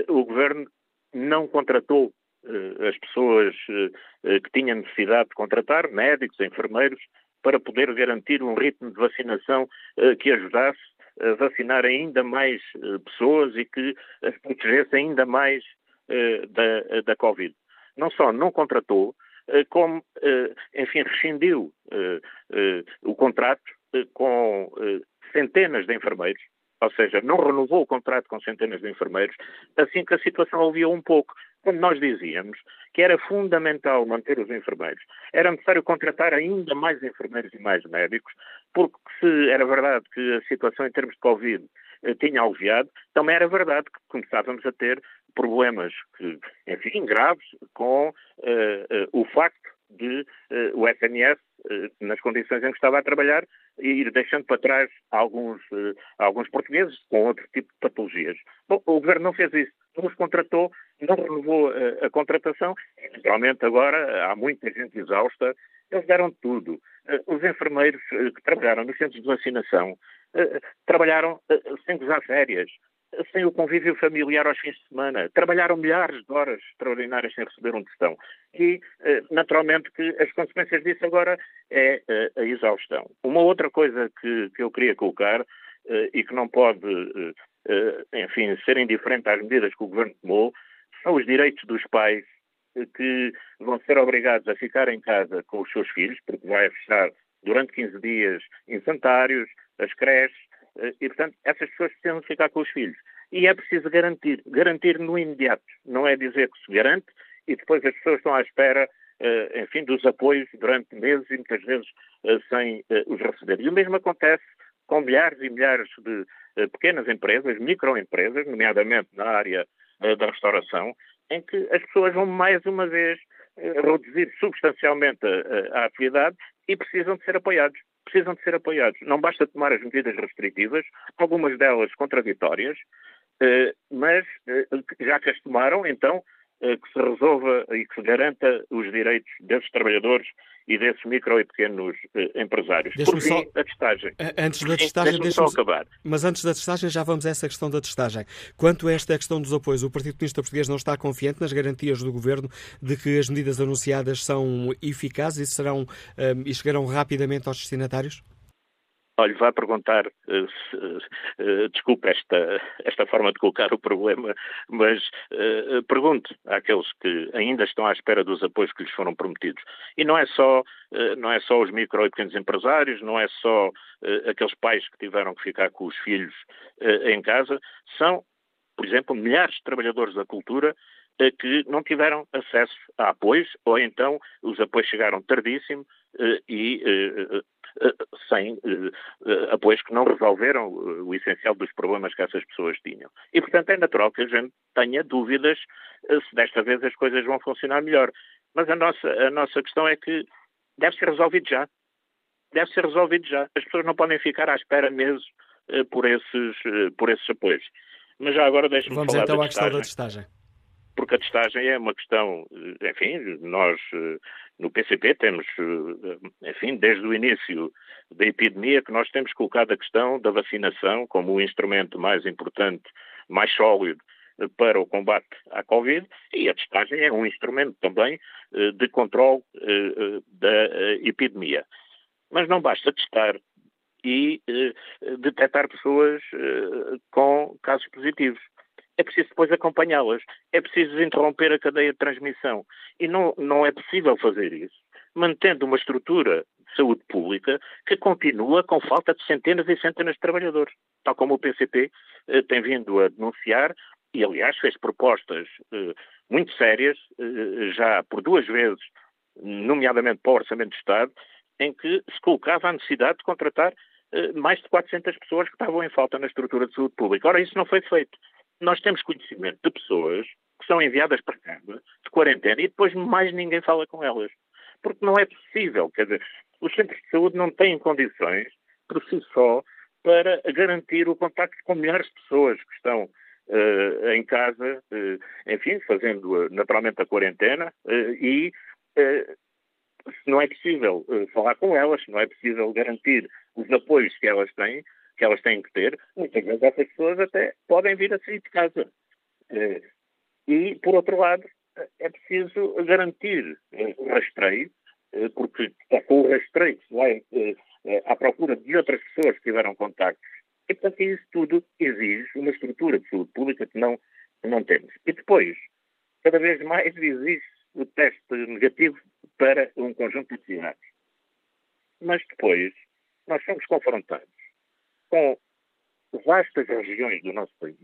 o governo não contratou uh, as pessoas uh, que tinham necessidade de contratar, médicos, enfermeiros, para poder garantir um ritmo de vacinação que ajudasse a vacinar ainda mais pessoas e que as protegesse ainda mais da, da Covid. Não só não contratou, como, enfim, rescindiu o contrato com centenas de enfermeiros ou seja, não renovou o contrato com centenas de enfermeiros, assim que a situação aliviou um pouco. Quando nós dizíamos que era fundamental manter os enfermeiros, era necessário contratar ainda mais enfermeiros e mais médicos, porque se era verdade que a situação em termos de Covid eh, tinha aliviado, também era verdade que começávamos a ter problemas, enfim, graves, com uh, uh, o facto de uh, o SNS, nas condições em que estava a trabalhar, ir deixando para trás alguns, uh, alguns portugueses com outro tipo de patologias. Bom, o governo não fez isso, não os contratou, não renovou a contratação. Naturalmente, agora há muita gente exausta, eles deram tudo. os enfermeiros que trabalharam nos centros de vacinação trabalharam sem gozar férias sem o convívio familiar aos fins de semana. Trabalharam milhares de horas extraordinárias sem receber um tostão. E, eh, naturalmente, que as consequências disso agora é eh, a exaustão. Uma outra coisa que, que eu queria colocar eh, e que não pode, enfim, ser indiferente às medidas que o Governo tomou, são os direitos dos pais que vão ser obrigados a ficar em casa com os seus filhos, porque vai fechar durante 15 dias insantários, as creches, e, portanto, essas pessoas precisam ficar com os filhos. E é preciso garantir, garantir no imediato. Não é dizer que se garante e depois as pessoas estão à espera, eh, enfim, dos apoios durante meses e muitas vezes eh, sem os receber. E o mesmo acontece com milhares e milhares de pequenas empresas, microempresas, nomeadamente na área da restauração, em que as pessoas vão mais uma vez reduzir substancialmente a, a atividade e precisam de ser apoiados precisam de ser apoiados. Não basta tomar as medidas restritivas, algumas delas contraditórias, eh, mas eh, já que as tomaram, então que se resolva e que se garanta os direitos desses trabalhadores e desses micro e pequenos empresários. Por fim, só... a testagem. Antes da testagem, deixa só acabar. Mas antes da testagem, já vamos a essa questão da testagem. Quanto a esta questão dos apoios, o Partido Comunista Português não está confiante nas garantias do Governo de que as medidas anunciadas são eficazes e, serão, e chegarão rapidamente aos destinatários? Olha, vá perguntar, uh, uh, desculpe esta, esta forma de colocar o problema, mas uh, pergunte àqueles que ainda estão à espera dos apoios que lhes foram prometidos. E não é só, não é só os micro e pequenos empresários, não é só aqueles pais que tiveram que ficar com os filhos em casa, são, por exemplo, milhares de trabalhadores da cultura que não tiveram acesso a apoios, ou então os apoios chegaram tardíssimo e eh, sem eh, eh, apoios que não resolveram o essencial dos problemas que essas pessoas tinham. E, portanto, é natural que a gente tenha dúvidas se desta vez as coisas vão funcionar melhor. Mas a nossa, a nossa questão é que deve ser resolvido já. Deve ser resolvido já. As pessoas não podem ficar à espera meses por esses, por esses apoios. Mas já agora deixe-me falar Vamos então da à questão da testagem porque a testagem é uma questão, enfim, nós no PCP temos, enfim, desde o início da epidemia que nós temos colocado a questão da vacinação como o instrumento mais importante, mais sólido para o combate à Covid e a testagem é um instrumento também eh, de controle eh, da eh, epidemia. Mas não basta testar e detectar pessoas com casos positivos. É preciso depois acompanhá-las. É preciso interromper a cadeia de transmissão. E não, não é possível fazer isso mantendo uma estrutura de saúde pública que continua com falta de centenas e centenas de trabalhadores, tal como o PCP eh, tem vindo a denunciar e, aliás, fez propostas eh, muito sérias, eh, já por duas vezes, nomeadamente para o Orçamento de Estado, em que se colocava a necessidade de contratar eh, mais de 400 pessoas que estavam em falta na estrutura de saúde pública. Ora, isso não foi feito. Nós temos conhecimento de pessoas que são enviadas para casa de quarentena e depois mais ninguém fala com elas. Porque não é possível, quer dizer, os centros de saúde não têm condições, por si só, para garantir o contacto com milhares de pessoas que estão uh, em casa, uh, enfim, fazendo uh, naturalmente a quarentena e se não é possível falar com elas, se não é possível garantir os apoios que elas têm, que elas têm que ter, muitas vezes essas pessoas até podem vir a sair de casa. E, por outro lado, é preciso garantir o rastreio, porque é com o rastreio que se vai à procura de outras pessoas que tiveram contactos. E, portanto, isso tudo exige uma estrutura de saúde pública que não, não temos. E depois, cada vez mais exige o teste negativo para um conjunto de cidades. Mas depois, nós somos confrontados com vastas regiões do nosso país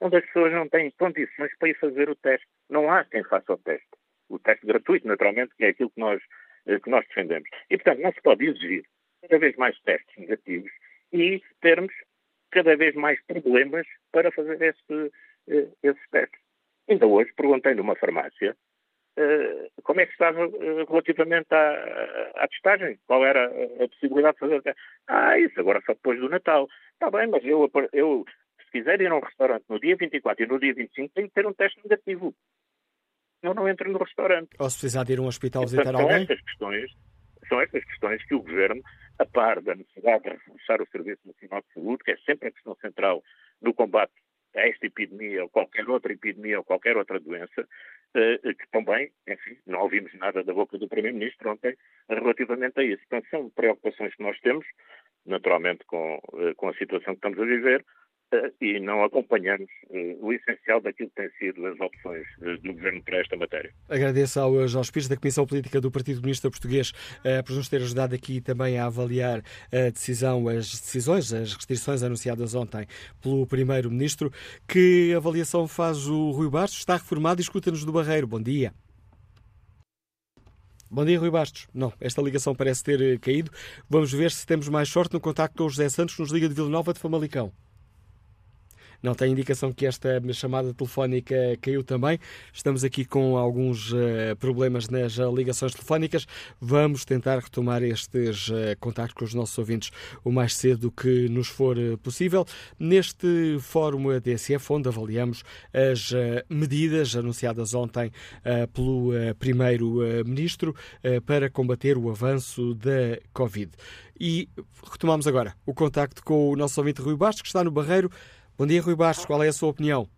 onde as pessoas não têm condições para ir fazer o teste. Não há quem faça o teste. O teste gratuito, naturalmente, que é aquilo que nós, eh, que nós defendemos. E, portanto, não se pode exigir cada vez mais testes negativos e termos cada vez mais problemas para fazer esse, eh, esses testes. Ainda hoje perguntei numa farmácia como é que estava uh, relativamente à, à, testagem, qual era a possibilidade de fazer. Ah, isso agora só depois do Natal. Está bem, mas eu, eu se quiser ir a um restaurante no dia 24 e no dia 25, tem que ter um teste negativo. Eu não entro no restaurante. Ou se precisar de ir a um hospital e, visitar alguém? São estas, questões, são estas questões que o Governo, a par da necessidade de reforçar o Serviço Nacional de Saúde, que é sempre a questão central do combate a esta epidemia ou qualquer outra epidemia ou qualquer outra doença, eh, que também, enfim, não ouvimos nada da boca do Primeiro-Ministro ontem relativamente a isso. Portanto, são preocupações que nós temos, naturalmente com, eh, com a situação que estamos a viver, eh, e não acompanhamos uh, o essencial daquilo que têm sido as opções uh, do Governo para esta matéria. Agradeço ao João Pires, da Comissão Política do Partido Comunista Português, por nos ter ajudado aqui também a avaliar a decisão, as decisões, as restrições anunciadas ontem pelo Primeiro-Ministro. Que avaliação faz o Rui Bastos? Está reformado e escuta-nos do Barreiro. Bom dia. Bom dia, Rui Bastos. Não, esta ligação parece ter caído. Vamos ver se temos mais sorte no contacto com o José Santos, que nos liga de Vila Nova de Famalicão. Não tem indicação que esta chamada telefónica caiu também. Estamos aqui com alguns uh, problemas nas ligações telefónicas. Vamos tentar retomar estes uh, contactos com os nossos ouvintes o mais cedo que nos for possível. Neste fórum DSF, onde avaliamos as medidas anunciadas ontem pelo Primeiro-Ministro para combater o avanço da Covid. E retomamos agora o contacto com o nosso ouvinte Rui Bastos, que está no Barreiro. Bom dia, Rui Bastos. Qual é a sua opinião?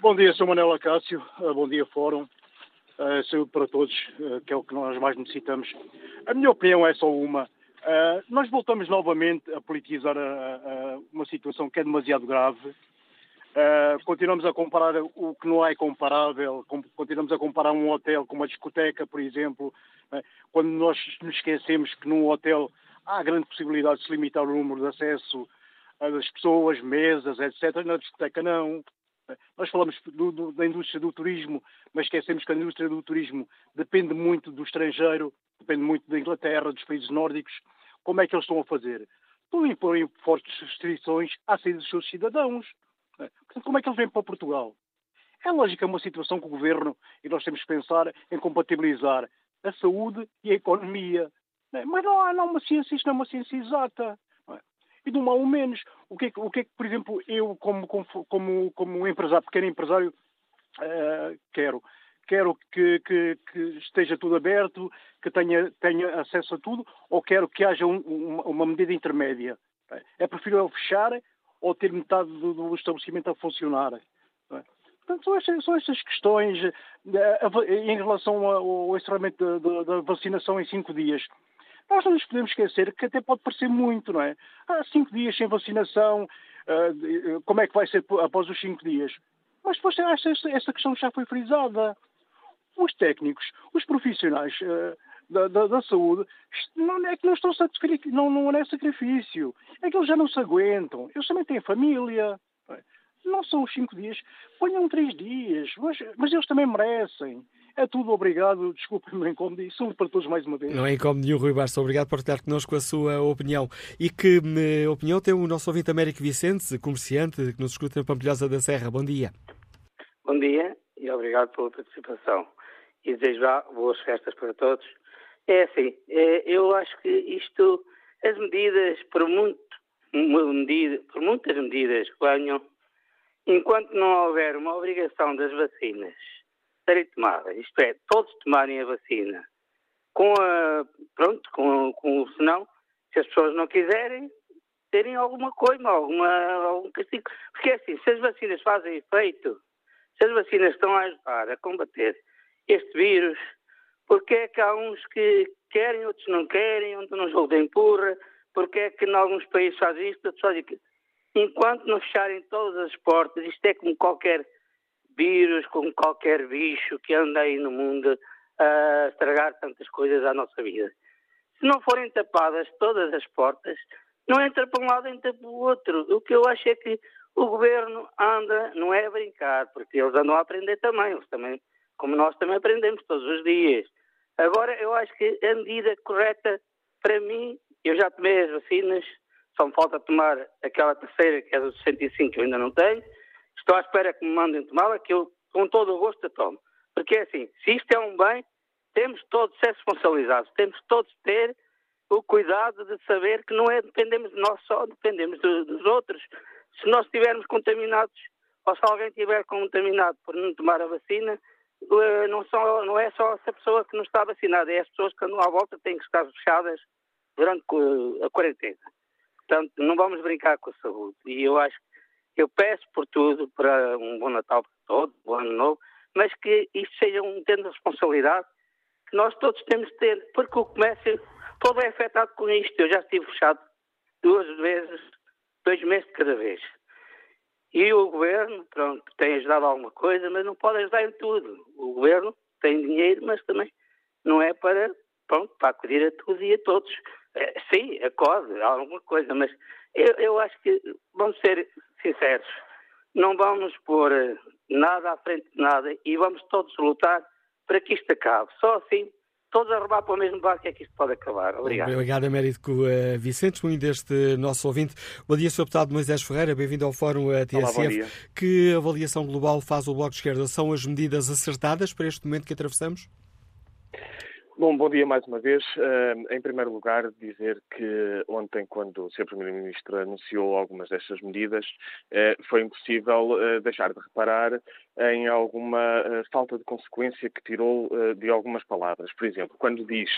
Bom dia, Sr. Manuel Acácio. Uh, bom dia, Fórum. Uh, saúde para todos, uh, que é o que nós mais necessitamos. A minha opinião é só uma. Nós voltamos novamente a politizar uma situação que é demasiado grave. Continuamos a comparar o que não é comparável, continuamos a comparar um hotel com uma discoteca, por exemplo, quando nós nos esquecemos que num hotel há grande possibilidade de se limitar o número de acesso das pessoas, mesas, etc. Na discoteca não. Nós falamos do, do, da indústria do turismo, mas esquecemos que a indústria do turismo depende muito do estrangeiro, depende muito da Inglaterra, dos países nórdicos. Como é que eles estão a fazer? Estão a impor fortes restrições à saída dos seus cidadãos. Portanto, como é que eles vêm para Portugal? É lógico, é uma situação que o governo, e nós temos que pensar em compatibilizar a saúde e a economia. Mas não há, não há uma ciência, isto não é uma ciência exata e do mal menos. O que, é que, o que é que, por exemplo, eu, como, como, como empresário, pequeno empresário, uh, quero? Quero que, que, que, esteja tudo aberto, que tenha, tenha acesso a tudo, ou quero que haja um, uma, uma, medida intermédia? É preferível fechar ou ter metade do, do estabelecimento a funcionar? Portanto, são estas, são estas questões eh, em relação ao encerramento da, da, vacinação em cinco dias. Nós não nos podemos esquecer que até pode parecer muito, não é? Há cinco dias sem vacinação, uh, como é que vai ser após os cinco dias? Mas depois essa, essa questão já foi frisada. Os técnicos, os profissionais uh, da, da, da, saúde, não é que não estão não, não é sacrifício, é que eles já não se aguentam. Eles também têm família. É? Não são os cinco dias, ponham três dias, mas, mas eles também merecem. É tudo, obrigado. Desculpem-me o incómodo e saúde para todos mais uma vez. Não é incómodo nenhum, Rui Barça. Obrigado por partilhar connosco a sua opinião. E que eh, opinião tem o nosso ouvinte Américo Vicente, comerciante, que nos escuta na Pampilhosa da Serra. Bom dia. Bom dia e obrigado pela participação. E desejo já boas festas para todos. É assim, é, eu acho que isto, as medidas, por, muito, medida, por muitas medidas que venham, enquanto não houver uma obrigação das vacinas serem tomadas, isto é, todos tomarem a vacina, com a, pronto, com, com o senão, se as pessoas não quiserem, terem alguma coisa, alguma, algum castigo. Porque é assim, se as vacinas fazem efeito, se as vacinas estão a ajudar a combater este vírus, porque é que há uns que querem, outros não querem, outros não jogo de empurra, porque é que em alguns países faz isto, outros fazem aquilo. Enquanto não fecharem todas as portas, isto é como qualquer vírus, como qualquer bicho que anda aí no mundo a estragar tantas coisas à nossa vida. Se não forem tapadas todas as portas, não entra para um lado, entra para o outro. O que eu acho é que o governo anda, não é a brincar, porque eles andam a aprender também, eles também, como nós também aprendemos todos os dias. Agora, eu acho que a medida correta, para mim, eu já tomei as vacinas, só me falta tomar aquela terceira, que é dos 65, que eu ainda não tenho, Estou à espera que me mandem tomá-la, que eu, com todo o gosto, a tomo. Porque é assim, se isto é um bem, temos todos de ser responsabilizados, temos todos de ter o cuidado de saber que não é dependemos de nós só, dependemos de, dos outros. Se nós estivermos contaminados, ou se alguém estiver contaminado por não tomar a vacina, eh, não, só, não é só essa pessoa que não está vacinada, é as pessoas que andam à volta têm que estar fechadas durante a quarentena. Portanto, não vamos brincar com a saúde. E eu acho eu peço por tudo para um bom Natal para todos, um bom Ano Novo, mas que isto seja um tempo de responsabilidade que nós todos temos de ter, porque o comércio todo é afetado com isto. Eu já estive fechado duas vezes, dois meses de cada vez. E o governo, pronto, tem ajudado alguma coisa, mas não pode ajudar em tudo. O governo tem dinheiro, mas também não é para, pronto, para acudir a tudo e a todos. É, sim, acode, alguma coisa, mas eu, eu acho que, vamos ser sinceros, não vamos pôr eh, nada à frente de nada e vamos todos lutar para que isto acabe. Só assim, todos a roubar para o mesmo barco é que isto pode acabar. Obrigado. Obrigado, Américo uh, Vicente, muito deste nosso ouvinte. Bom dia, Sr. Deputado Moisés Ferreira, bem-vindo ao Fórum uh, TSF. Olá, que avaliação global faz o Bloco de Esquerda? São as medidas acertadas para este momento que atravessamos? Bom, bom dia mais uma vez. Uh, em primeiro lugar, dizer que ontem, quando o Sr. Primeiro-Ministro anunciou algumas destas medidas, uh, foi impossível uh, deixar de reparar em alguma falta de consequência que tirou de algumas palavras. Por exemplo, quando diz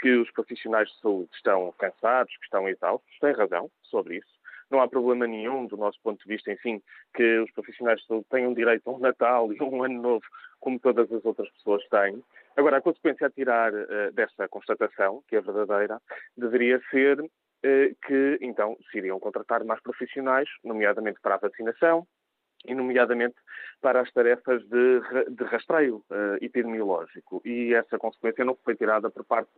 que os profissionais de saúde estão cansados, que estão exaustos, tem razão sobre isso. Não há problema nenhum, do nosso ponto de vista, enfim, que os profissionais de saúde tenham direito a um Natal e a um Ano Novo, como todas as outras pessoas têm. Agora, a consequência a tirar uh, desta constatação, que é verdadeira, deveria ser uh, que, então, se iriam contratar mais profissionais, nomeadamente para a vacinação, e nomeadamente para as tarefas de, de rastreio uh, epidemiológico. E essa consequência não foi tirada por parte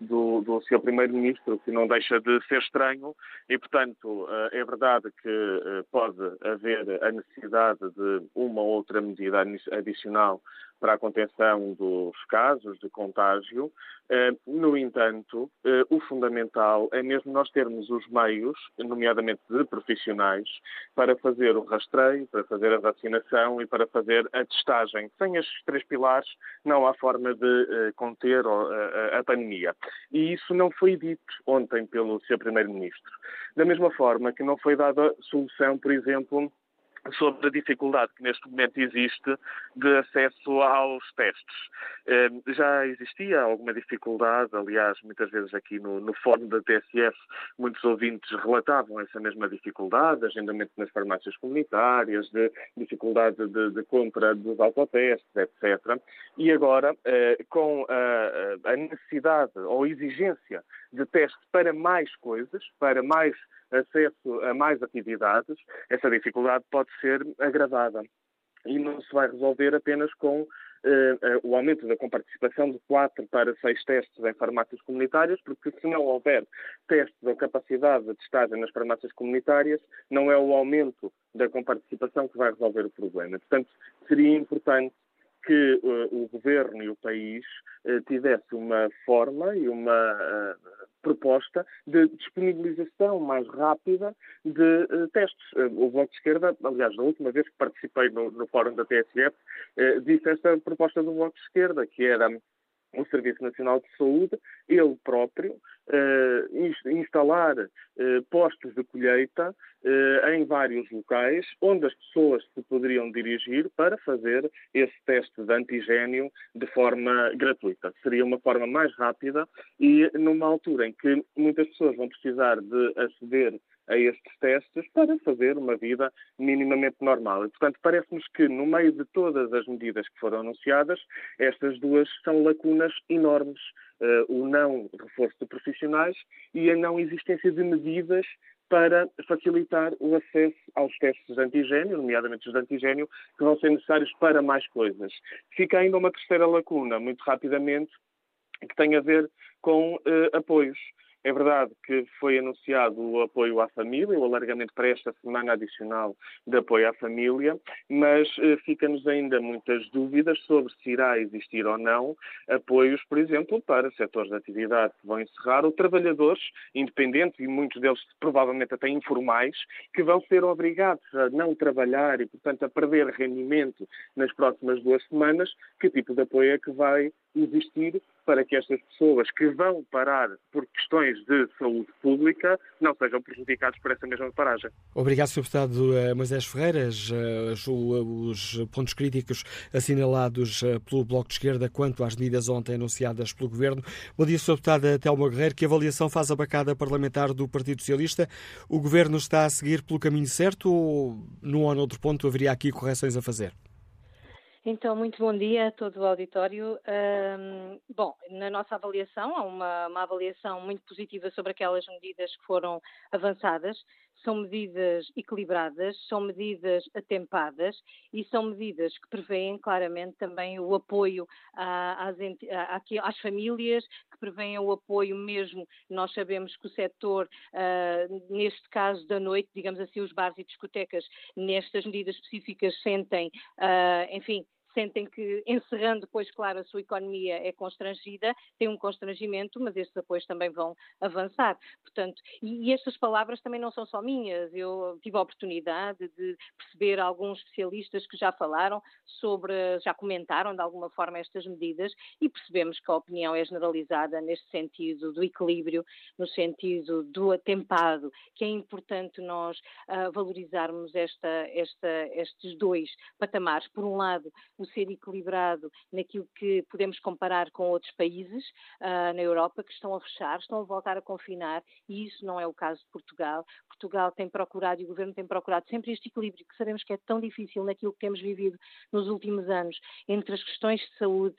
do, do seu primeiro-ministro, que não deixa de ser estranho, e, portanto, é verdade que pode haver a necessidade de uma ou outra medida adicional para a contenção dos casos de contágio. Eh, no entanto, eh, o fundamental é mesmo nós termos os meios, nomeadamente de profissionais, para fazer o rastreio, para fazer a vacinação e para fazer a testagem. Sem estes três pilares, não há forma de eh, conter a pandemia. E isso não foi dito ontem pelo seu Primeiro-Ministro. Da mesma forma que não foi dada solução, por exemplo, sobre a dificuldade que neste momento existe de acesso aos testes. Eh, já existia alguma dificuldade, aliás, muitas vezes aqui no, no fórum da TSF, muitos ouvintes relatavam essa mesma dificuldade, agendamento nas farmácias comunitárias, de dificuldade de, de compra dos autotestes, etc. E agora, eh, com a, a necessidade ou exigência de teste para mais coisas, para mais acesso a mais atividades, essa dificuldade pode ser agravada. E não se vai resolver apenas com Uh, uh, o aumento da comparticipação de 4 para 6 testes em farmácias comunitárias, porque se não houver testes ou capacidade de testagem nas farmácias comunitárias, não é o aumento da comparticipação que vai resolver o problema. Portanto, seria importante que uh, o governo e o país uh, tivesse uma forma e uma uh, proposta de disponibilização mais rápida de testes. o Bloco de Esquerda, aliás, na última vez que participei no, no fórum da TSF, disse esta proposta do Bloco de Esquerda, que era o Serviço Nacional de Saúde, ele próprio, eh, instalar eh, postos de colheita eh, em vários locais, onde as pessoas se poderiam dirigir para fazer esse teste de antigênio de forma gratuita. Seria uma forma mais rápida e numa altura em que muitas pessoas vão precisar de aceder a estes testes para fazer uma vida minimamente normal. E, portanto, parece-nos que, no meio de todas as medidas que foram anunciadas, estas duas são lacunas enormes. Uh, o não reforço de profissionais e a não existência de medidas para facilitar o acesso aos testes de antigênio, nomeadamente os de antigênio, que vão ser necessários para mais coisas. Fica ainda uma terceira lacuna, muito rapidamente, que tem a ver com uh, apoios. É verdade que foi anunciado o apoio à família, o alargamento para esta semana adicional de apoio à família, mas eh, fica-nos ainda muitas dúvidas sobre se irá existir ou não apoios, por exemplo, para setores de atividade que vão encerrar ou trabalhadores independentes e muitos deles provavelmente até informais, que vão ser obrigados a não trabalhar e, portanto, a perder rendimento nas próximas duas semanas. Que tipo de apoio é que vai existir para que estas pessoas que vão parar por questões de saúde pública não sejam prejudicados por essa mesma paragem. Obrigado, Sr. Deputado eh, Moisés Ferreiras. Eh, os pontos críticos assinalados eh, pelo Bloco de Esquerda quanto às medidas ontem anunciadas pelo Governo. Bom dia, Sr. Deputada Telmo Guerreiro. Que avaliação faz a bancada parlamentar do Partido Socialista? O Governo está a seguir pelo caminho certo ou, num ou noutro ponto, haveria aqui correções a fazer? Então, muito bom dia a todo o auditório. Um, bom, na nossa avaliação, há uma, uma, avaliação muito positiva sobre aquelas medidas que foram avançadas. São medidas equilibradas, são medidas atempadas e são medidas que prevêem claramente também o apoio às, às, famílias, que prevêem o apoio mesmo. Nós sabemos que o setor, uh, neste caso da noite, digamos assim, os bares e discotecas, nestas medidas específicas, sentem, uh, enfim, sentem que, encerrando depois, claro, a sua economia é constrangida, tem um constrangimento, mas estes apoios também vão avançar. Portanto, e, e estas palavras também não são só minhas. Eu tive a oportunidade de perceber alguns especialistas que já falaram sobre, já comentaram de alguma forma estas medidas e percebemos que a opinião é generalizada neste sentido do equilíbrio, no sentido do atempado, que é importante nós uh, valorizarmos esta, esta, estes dois patamares. Por um lado, ser equilibrado naquilo que podemos comparar com outros países uh, na Europa que estão a fechar, estão a voltar a confinar e isso não é o caso de Portugal. Portugal tem procurado e o Governo tem procurado sempre este equilíbrio que sabemos que é tão difícil naquilo que temos vivido nos últimos anos entre as questões de saúde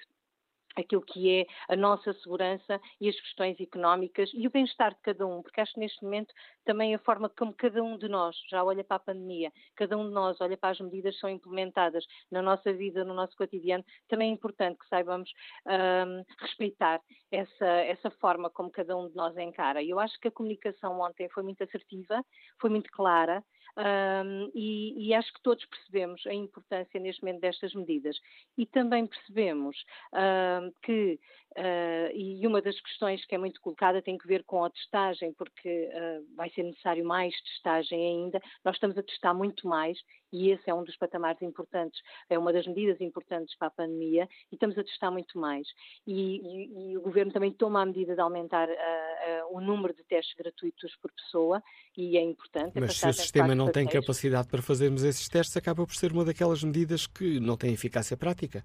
aquilo que é a nossa segurança e as questões económicas e o bem-estar de cada um, porque acho que neste momento também a forma como cada um de nós já olha para a pandemia, cada um de nós olha para as medidas que são implementadas na nossa vida, no nosso cotidiano, também é importante que saibamos um, respeitar essa, essa forma como cada um de nós encara. E eu acho que a comunicação ontem foi muito assertiva, foi muito clara, um, e, e, acho que todos percebemos a importância neste momento destas medidas. E também percebemos um, que, uh, e uma das questões que é muito colocada tem que ver com a testagem, porque uh, vai ser necessário mais testagem ainda. Nós estamos a testar muito mais e esse é um dos patamares importantes, é uma das medidas importantes para a pandemia e estamos a testar muito mais. E, e, e o Governo também toma a medida de aumentar uh, o número de testes gratuitos por pessoa e é importante. Mas se o sistema não não tem capacidade para fazermos esses testes, acaba por ser uma daquelas medidas que não tem eficácia prática.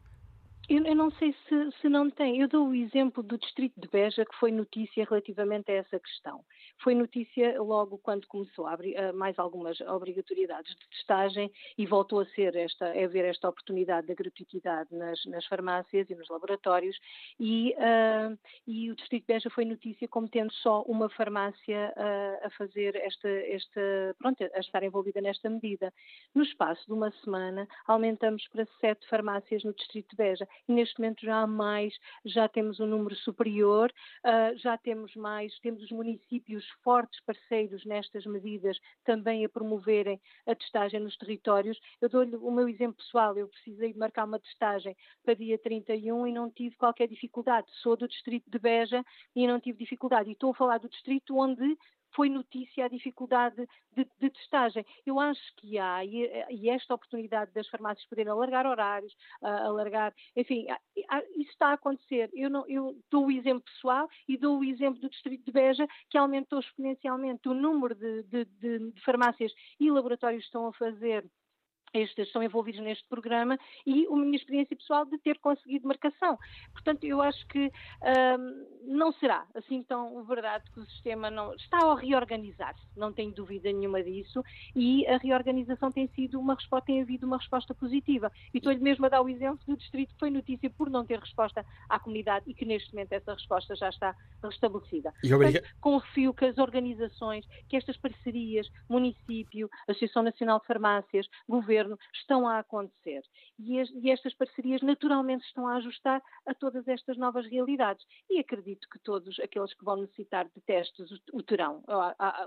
Eu, eu, não sei se, se, não tem. Eu dou o exemplo do Distrito de Beja, que foi notícia relativamente a essa questão. Foi notícia logo quando começou a abrir mais algumas obrigatoriedades de testagem e voltou a ser esta, a haver esta oportunidade da gratuitidade nas, nas farmácias e nos laboratórios. E, uh, e, o Distrito de Beja foi notícia como tendo só uma farmácia uh, a fazer esta, esta, pronto, a estar envolvida nesta medida. No espaço de uma semana, aumentamos para sete farmácias no Distrito de Beja e neste momento já há mais, já temos um número superior, uh, já temos mais, temos os municípios fortes parceiros nestas medidas também a promoverem a testagem nos territórios. Eu dou-lhe o meu exemplo pessoal, eu precisei de marcar uma testagem para dia 31 e não tive qualquer dificuldade. Sou do distrito de Beja e não tive dificuldade. E estou a falar do distrito onde foi notícia a dificuldade de, de testagem. Eu acho que há, e, e, esta oportunidade das farmácias poderem alargar horários, alargar, enfim, isso está a acontecer. Eu, não, eu dou o exemplo pessoal e dou o exemplo do Distrito de Beja, que aumentou exponencialmente o número de, de, de farmácias e laboratórios que estão a fazer estes estão envolvidos neste programa e a minha experiência pessoal de ter conseguido marcação. Portanto, eu acho que hum, não será assim tão verdade que o sistema não está a reorganizar-se, não tenho dúvida nenhuma disso, e a reorganização tem sido uma resposta, tem havido uma resposta positiva. E estou-lhe mesmo a dar o exemplo do distrito que foi notícia por não ter resposta à comunidade e que neste momento essa resposta já está restabelecida. E Portanto, confio que as organizações, que estas parcerias, município, Associação Nacional de Farmácias, governo, governo estão a acontecer. E, e estas parcerias naturalmente estão a ajustar a todas estas novas realidades. E acredito que todos aqueles que vão necessitar de testes o, o terão.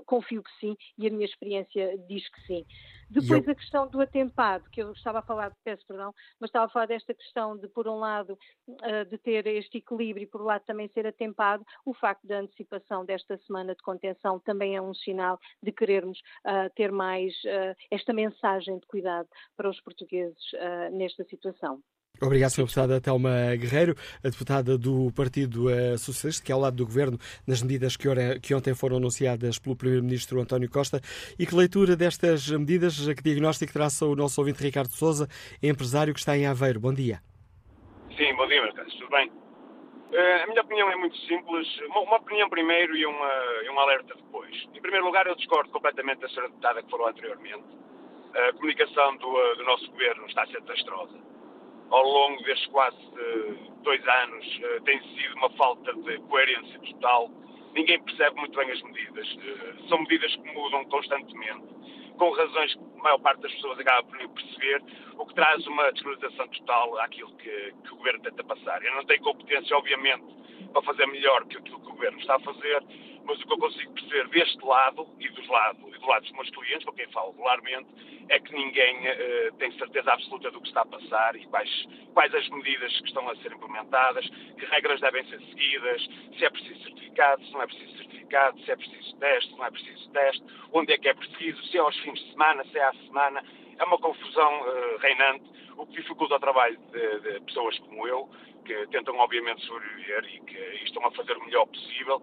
confio que sim e a minha experiência diz que sim. Depois eu... a questão do atempado, que eu estava a falar, peço perdão, mas estava a falar desta questão de, por um lado, uh, de ter este equilíbrio e, por outro lado, também ser atempado, o facto da antecipação desta semana de contenção também é um sinal de querermos uh, ter mais uh, esta mensagem de cuidado para os portugueses nesta situação. Obrigado, Sra. Deputada Telma Guerreiro, a deputada do Partido eh, Socialista, que é ao lado do Governo nas medidas que, que ontem foram anunciadas pelo Primeiro-Ministro António Costa. E que leitura destas medidas, que diagnóstico traça o nosso ouvinte Ricardo Souza, empresário que está em Aveiro. Bom dia. Sim, bom dia, Marcos. Tudo bem? Uh, a minha opinião é muito simples. Uma, uma opinião primeiro e, uma, e um alerta depois. Em primeiro lugar, eu discordo completamente da Sra. Deputada que falou anteriormente. A comunicação do, do nosso Governo está a ser desastrosa ao longo destes quase eh, dois anos eh, tem sido uma falta de coerência total. Ninguém percebe muito bem as medidas. Eh, são medidas que mudam constantemente, com razões que a maior parte das pessoas acaba por não perceber, o que traz uma desvalorização total àquilo que, que o Governo tenta passar. Eu não tenho competência, obviamente, para fazer melhor que aquilo que o Governo está a fazer, mas o que eu consigo perceber deste lado e dos lados, e do lado dos meus clientes, com quem falo regularmente, é que ninguém uh, tem certeza absoluta do que está a passar e quais, quais as medidas que estão a ser implementadas, que regras devem ser seguidas, se é preciso certificado, se não é preciso certificado, se é preciso teste, se não é preciso teste, onde é que é preciso, se é aos fins de semana, se é à semana. É uma confusão uh, reinante, o que dificulta o trabalho de, de pessoas como eu, que tentam obviamente sobreviver e que estão a fazer o melhor possível.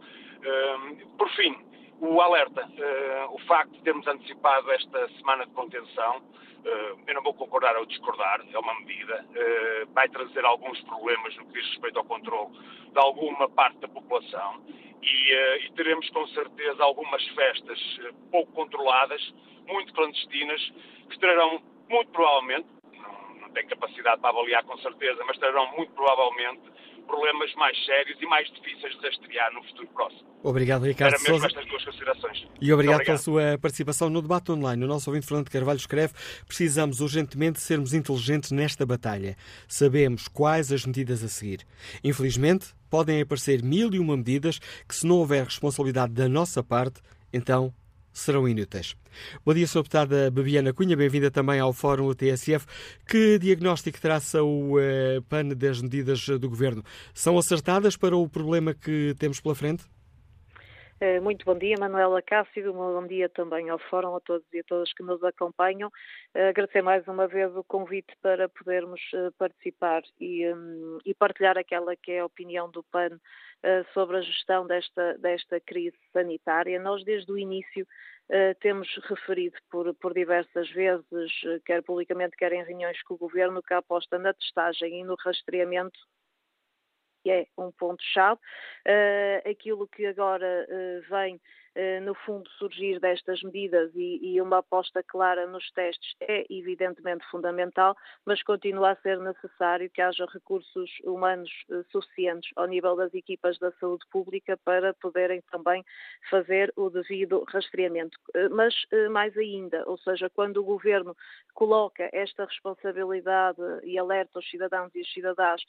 Por fim, o alerta, uh, o facto de termos antecipado esta semana de contenção, uh, eu não vou concordar ou discordar, é uma medida, uh, vai trazer alguns problemas no que diz respeito ao controle de alguma parte da população e, e teremos com certeza algumas festas pouco controladas, muito clandestinas, que trarão muito provavelmente, não, tenho capacidade para avaliar com certeza, mas trarão muito provavelmente problemas mais sérios e mais difíceis de rastrear no futuro próximo. Obrigado, Ricardo Era Sousa. estas duas considerações. E obrigado, obrigado, pela sua participação no debate online. O nosso ouvinte Fernando Carvalho escreve: precisamos urgentemente sermos inteligentes nesta batalha. Sabemos quais as medidas a seguir. Infelizmente, podem aparecer mil e uma medidas que, se não houver responsabilidade da nossa parte, então serão inúteis. Bom dia, Sra. Deputada Babiana Cunha, bem-vinda também ao Fórum TSF. Que diagnóstico traça o uh, PAN das medidas do Governo? São acertadas para o problema que temos pela frente? Eh, muito bom dia, Manuela Cássio, bom dia também ao Fórum, a todos e a todas que nos acompanham. Eh, agradecer mais uma vez o convite para podermos eh, participar e, um, e partilhar aquela que é a opinião do PAN sobre a gestão desta, desta crise sanitária. Nós, desde o início, temos referido por, por diversas vezes, quer publicamente, quer em reuniões com o Governo, que a aposta na testagem e no rastreamento é um ponto-chave. Uh, aquilo que agora uh, vem no fundo, surgir destas medidas e, e, uma aposta clara nos testes é evidentemente fundamental, mas continua a ser necessário que haja recursos humanos eh, suficientes ao nível das equipas da saúde pública para poderem também fazer o devido rastreamento. Eh, mas mais ainda, ou seja, quando o governo coloca esta responsabilidade e alerta os cidadãos e as cidadãs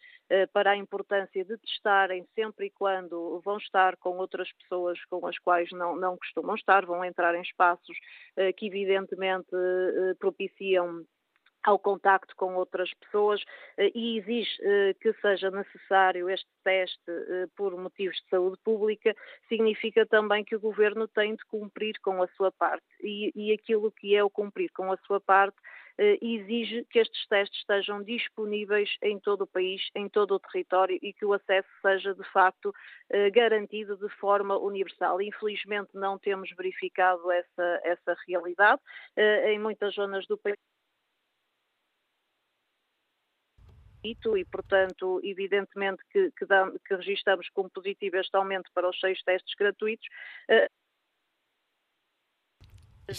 para a importância de testarem sempre e quando vão estar com outras pessoas com as quais não não, costumam estar, vão entrar em espaços uh, que evidentemente uh, propiciam ao contacto com outras pessoas eh, e exige que seja necessário este teste por motivos de saúde pública, significa também que o Governo tem de cumprir com a sua parte. E, e aquilo que é o cumprir com a sua parte eh, exige que estes testes estejam disponíveis em todo o país, em todo o território e que o acesso seja de facto eh, garantido de forma universal. Infelizmente não temos verificado essa, essa realidade eh, em muitas zonas do país e, portanto, evidentemente que, que, dá, que registramos como positivo este aumento para os seis testes gratuitos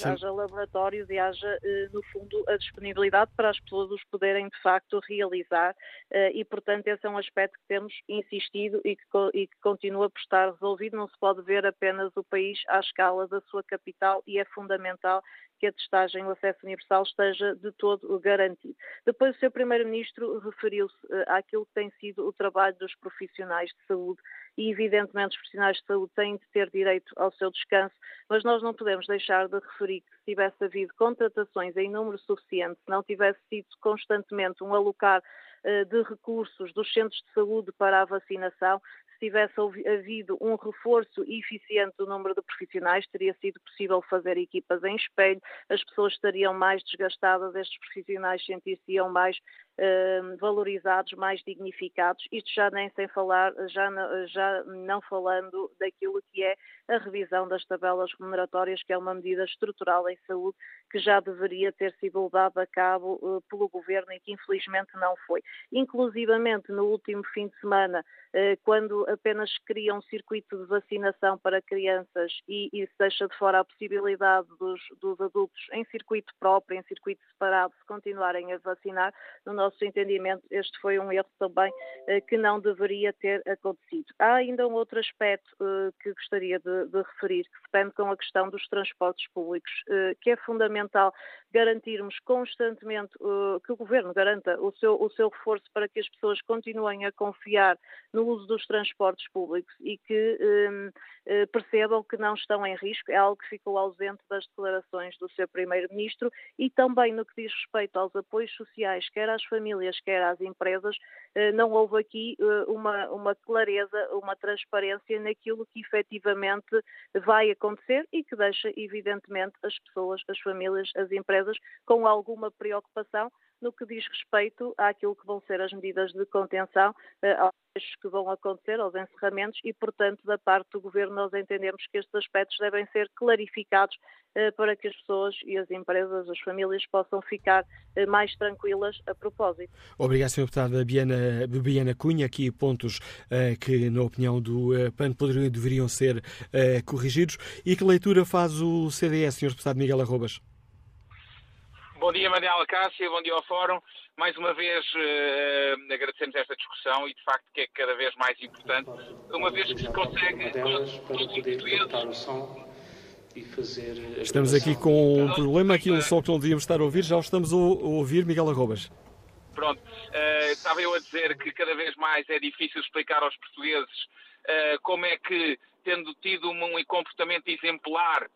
haja laboratórios e haja, eh, no fundo, a disponibilidade para as pessoas os poderem, de facto, realizar eh, e, portanto, esse é um aspecto que temos insistido e que, e que continua por estar resolvido. Não se pode ver apenas o país à escala da sua capital e é fundamental que a testagem, o acesso universal esteja de todo garantido. Depois o Sr. Primeiro-Ministro referiu-se uh, àquilo que tem sido o trabalho dos profissionais de saúde e, evidentemente, os profissionais de saúde têm de ter direito ao seu descanso, mas nós não podemos deixar de referir que se tivesse havido contratações em número suficiente, se não tivesse sido constantemente um alocar uh, de recursos dos centros de saúde para a vacinação, tivesse havido um reforço eficiente do número de profissionais, teria sido possível fazer equipas em espelho, as pessoas estariam mais desgastadas, estes profissionais sentiriam mais uh, valorizados, mais dignificados. Isto já nem sem falar, já, já não falando daquilo que é a revisão das tabelas remuneratórias, que é uma medida estrutural em saúde que já deveria ter sido levada a cabo uh, pelo Governo e que infelizmente não foi. Inclusivamente no último fim de semana, uh, quando apenas cria um circuito de vacinação para crianças e, e se deixa de fora a possibilidade dos, dos, adultos em circuito próprio, em circuito separado, se continuarem a vacinar, no nosso entendimento este foi um erro também eh, que não deveria ter acontecido. Há ainda um outro aspecto eh, que gostaria de, de referir, que depende com a questão dos transportes públicos, eh, que é fundamental garantirmos constantemente, que o Governo garanta o seu, o seu reforço para que as pessoas continuem a confiar no uso dos transportes transportes públicos e que um, eh, percebam que não estão em risco, é algo que ficou ausente das declarações do seu Primeiro-Ministro e também no que diz respeito aos apoios sociais, quer às famílias, quer às empresas, eh, não houve aqui eh, uma, uma clareza, uma transparência naquilo que efetivamente vai acontecer e que deixa, evidentemente, as pessoas, as famílias, as empresas com alguma preocupação no que diz respeito àquilo que vão ser as medidas de contenção, aos que vão acontecer, aos encerramentos, e, portanto, da parte do Governo, nós entendemos que estes aspectos devem ser clarificados eh, para que as pessoas e as empresas, as famílias, possam ficar eh, mais tranquilas a propósito. Obrigado, Sr. Deputada Biana, Cunha. Aqui pontos eh, que, na opinião do PAN, poderiam, deveriam ser corrigidos. E que leitura faz o CDS, Sr. Deputado Miguel Arrobas? Bom dia, Manuela Cássia, bom dia ao Fórum. Mais uma vez uh, agradecemos esta discussão e de facto que é cada vez mais importante, uma vez que se consegue para o som e fazer Estamos aqui com um problema, aqui um som que não devíamos estar a ouvir, já o estamos a ouvir, Miguel Arrobas. Pronto, uh, estava eu a dizer que cada vez mais é difícil explicar aos portugueses uh, como é que, tendo tido um comportamento exemplar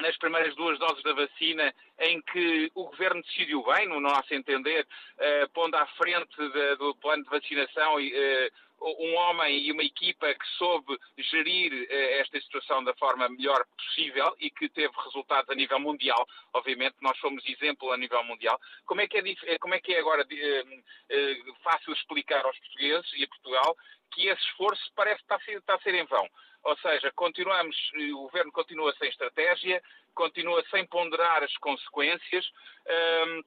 nas primeiras duas doses da vacina, em que o Governo decidiu bem, no nosso entender, uh, pondo à frente de, do plano de vacinação e, uh, um homem e uma equipa que soube gerir esta situação da forma melhor possível e que teve resultados a nível mundial. Obviamente, nós somos exemplo a nível mundial. Como é que é, como é, que é agora fácil explicar aos portugueses e a Portugal que esse esforço parece estar a ser, a ser em vão? Ou seja, continuamos, o governo continua sem estratégia, continua sem ponderar as consequências um,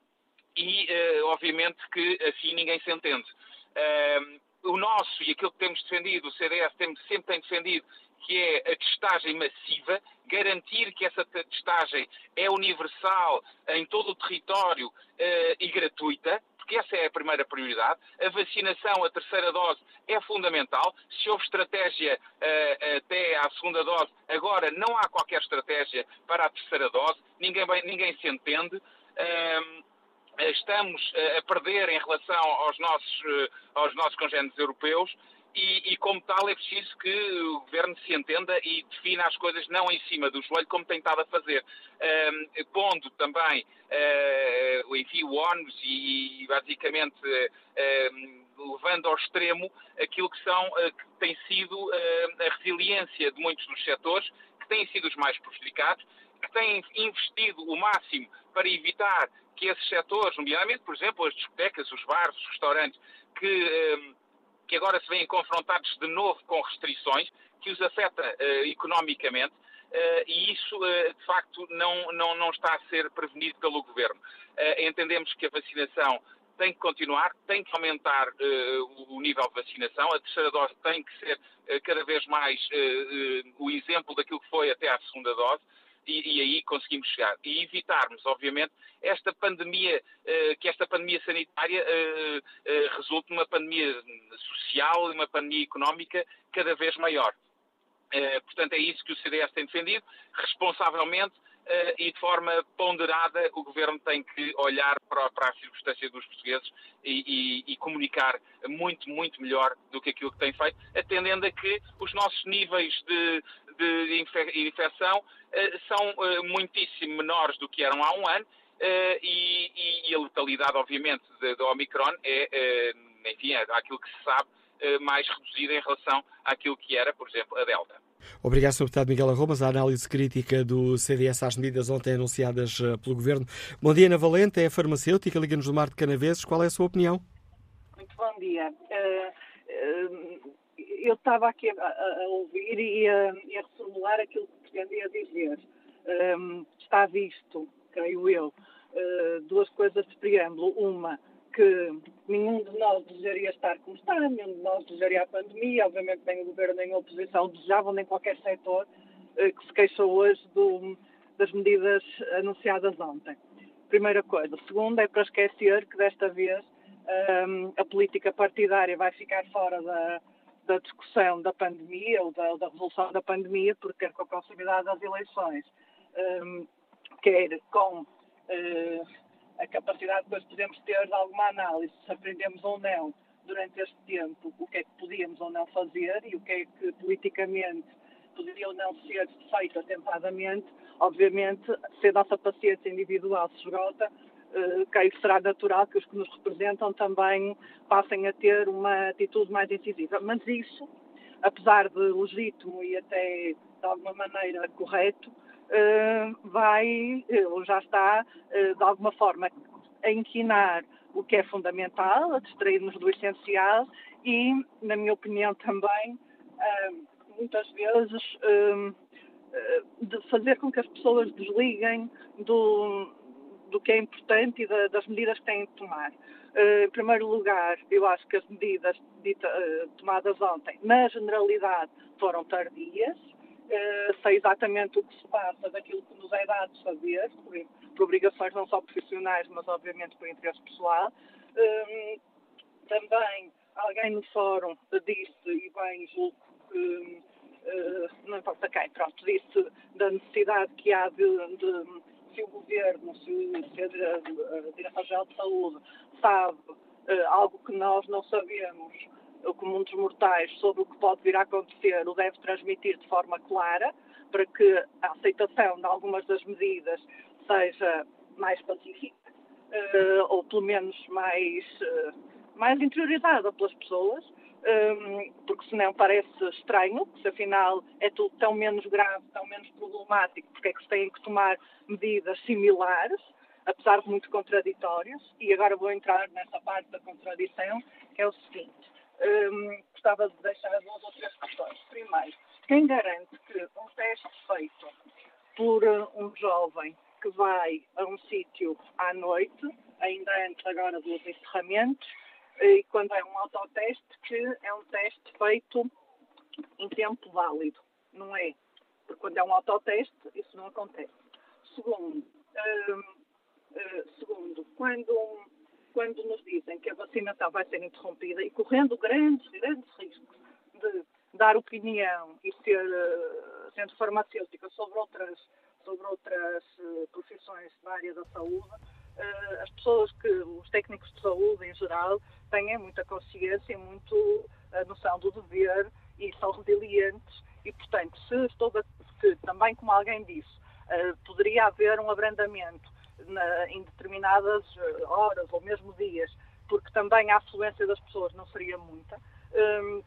e, obviamente, que assim ninguém se entende. Um, o nosso e aquilo que temos defendido, o CDS tem, sempre tem defendido, que é a testagem massiva, garantir que essa testagem é universal em todo o território uh, e gratuita, porque essa é a primeira prioridade. A vacinação, a terceira dose, é fundamental. Se houve estratégia uh, até à segunda dose, agora não há qualquer estratégia para a terceira dose, ninguém, ninguém se entende. Uh, estamos a perder em relação aos nossos, uh, aos nossos congêneres europeus e, e, como tal, é preciso que o Governo se entenda e defina as coisas não em cima do joelho, como tem estado a fazer, um, pondo também, uh, enfim, o ónus e, basicamente, uh, levando ao extremo aquilo que, são, uh, que tem sido a resiliência de muitos dos setores, que têm sido os mais prejudicados, que têm investido o máximo para evitar que esses setores, nomeadamente, por exemplo, as discotecas, os bares, os restaurantes, que que agora se veem confrontados de novo com restrições que os afeta uh, economicamente uh, e isso, uh, de facto, não, não, não está a ser prevenido pelo Governo. entendemos que a vacinação tem que continuar, tem que aumentar o nível de vacinação, a terceira dose tem que ser cada vez mais o exemplo daquilo que foi até à segunda dose e, e, aí conseguimos chegar. E evitarmos, obviamente, esta pandemia, uh, que esta pandemia sanitária uh, uh, resulte numa pandemia social e uma pandemia económica cada vez maior. portanto, é isso que o CDS tem defendido, responsavelmente e de forma ponderada, o Governo tem que olhar para, para circunstância dos portugueses e, e, e, comunicar muito, muito melhor do que aquilo que tem feito, atendendo a que os nossos níveis de, de infecção eh, são eh, muitíssimo menores do que eram há um ano eh, e, e a letalidade, obviamente, da Omicron é, enfim, é aquilo que se sabe, mais reduzida em relação àquilo que era, por exemplo, a Delta. Obrigado, Sr. Deputado Miguel Arromas. A análise crítica do CDS às medidas ontem anunciadas pelo Governo. Bom dia, Ana Valente, é farmacêutica, Liga-nos do Mar de Canaveses. Qual é a sua opinião? Muito bom dia. Uh, uh, eu estava aqui a, a, ouvir e a, e a reformular aquilo que pretendia dizer. Um, está visto, creio eu, uh, duas coisas de preâmbulo. Uma, que nenhum de nós desejaria estar como está, nenhum de nós desejaria a pandemia, obviamente nem o governo nem a oposição desejavam, nem qualquer setor uh, que se queixou hoje do, das medidas anunciadas ontem. Primeira coisa. Segunda, é para esquecer que desta vez um, a política partidária vai ficar fora da, da discussão da pandemia ou da, da resolução da pandemia, porque quer com a proximidade das eleições, um, quer com uh, a capacidade que depois podemos ter de alguma análise, se aprendemos ou não durante este tempo o que é que podíamos ou não fazer e o que é que politicamente poderia ou não ser feito atempadamente, obviamente, se a nossa paciência individual se esgota, creio que será natural que os que nos representam também passem a ter uma atitude mais incisiva. Mas isso, apesar de legítimo e até de alguma maneira correto, uh, vai, ou já está, de alguma forma, a inquinar o que é fundamental, a distrair-nos do essencial e, na minha opinião também, muitas vezes de fazer com que as pessoas desliguem do, do que é importante e da, das medidas que têm de tomar. Uh, em primeiro lugar, eu acho que as medidas dita, uh, tomadas ontem, na generalidade, foram tardias. Uh, sei exatamente o que se passa daquilo que nos é dado saber, por, por obrigações não só profissionais, mas obviamente por interesse pessoal. também alguém no fórum disse, e bem julgo que, não importa quem, pronto, disse da necessidade que há de, de se o governo, se, se a, Direção-Geral de Saúde sabe uh, algo que nós não sabemos, como muitos mortais, sobre o que pode vir a acontecer, o deve transmitir de forma clara, para que a aceitação de algumas das medidas seja mais pacífica, uh, ou pelo menos mais, uh, mais interiorizada pelas pessoas, porque senão parece estranho, se afinal é tudo tão menos grave, tão menos problemático, porque é que se têm que tomar medidas similares, apesar de muito contraditórias, e agora vou entrar nessa parte da contradição, que é o seguinte. Um, gostava de deixar duas ou três questões. Primeiro, quem garante que um teste feito por um jovem que vai a um sítio à noite, ainda antes agora dos encerramentos, e quando é um autoteste, que é um teste feito em tempo válido. Não é? Porque quando é um autoteste, isso não acontece. Segundo, uh, uh, segundo quando, quando nos dizem que a vacinação vai ser interrompida e correndo grandes, grandes riscos de dar opinião e ser, uh, sendo farmacêutica sobre outras sobre outras uh, profissões da área da saúde, as pessoas que, os técnicos de saúde em geral, têm muita consciência, muito a noção do dever e são resilientes e, portanto, se estou se, também como alguém disse, uh, poderia haver um abrandamento na, em determinadas horas ou mesmo dias, porque também a afluência das pessoas não seria muita, um,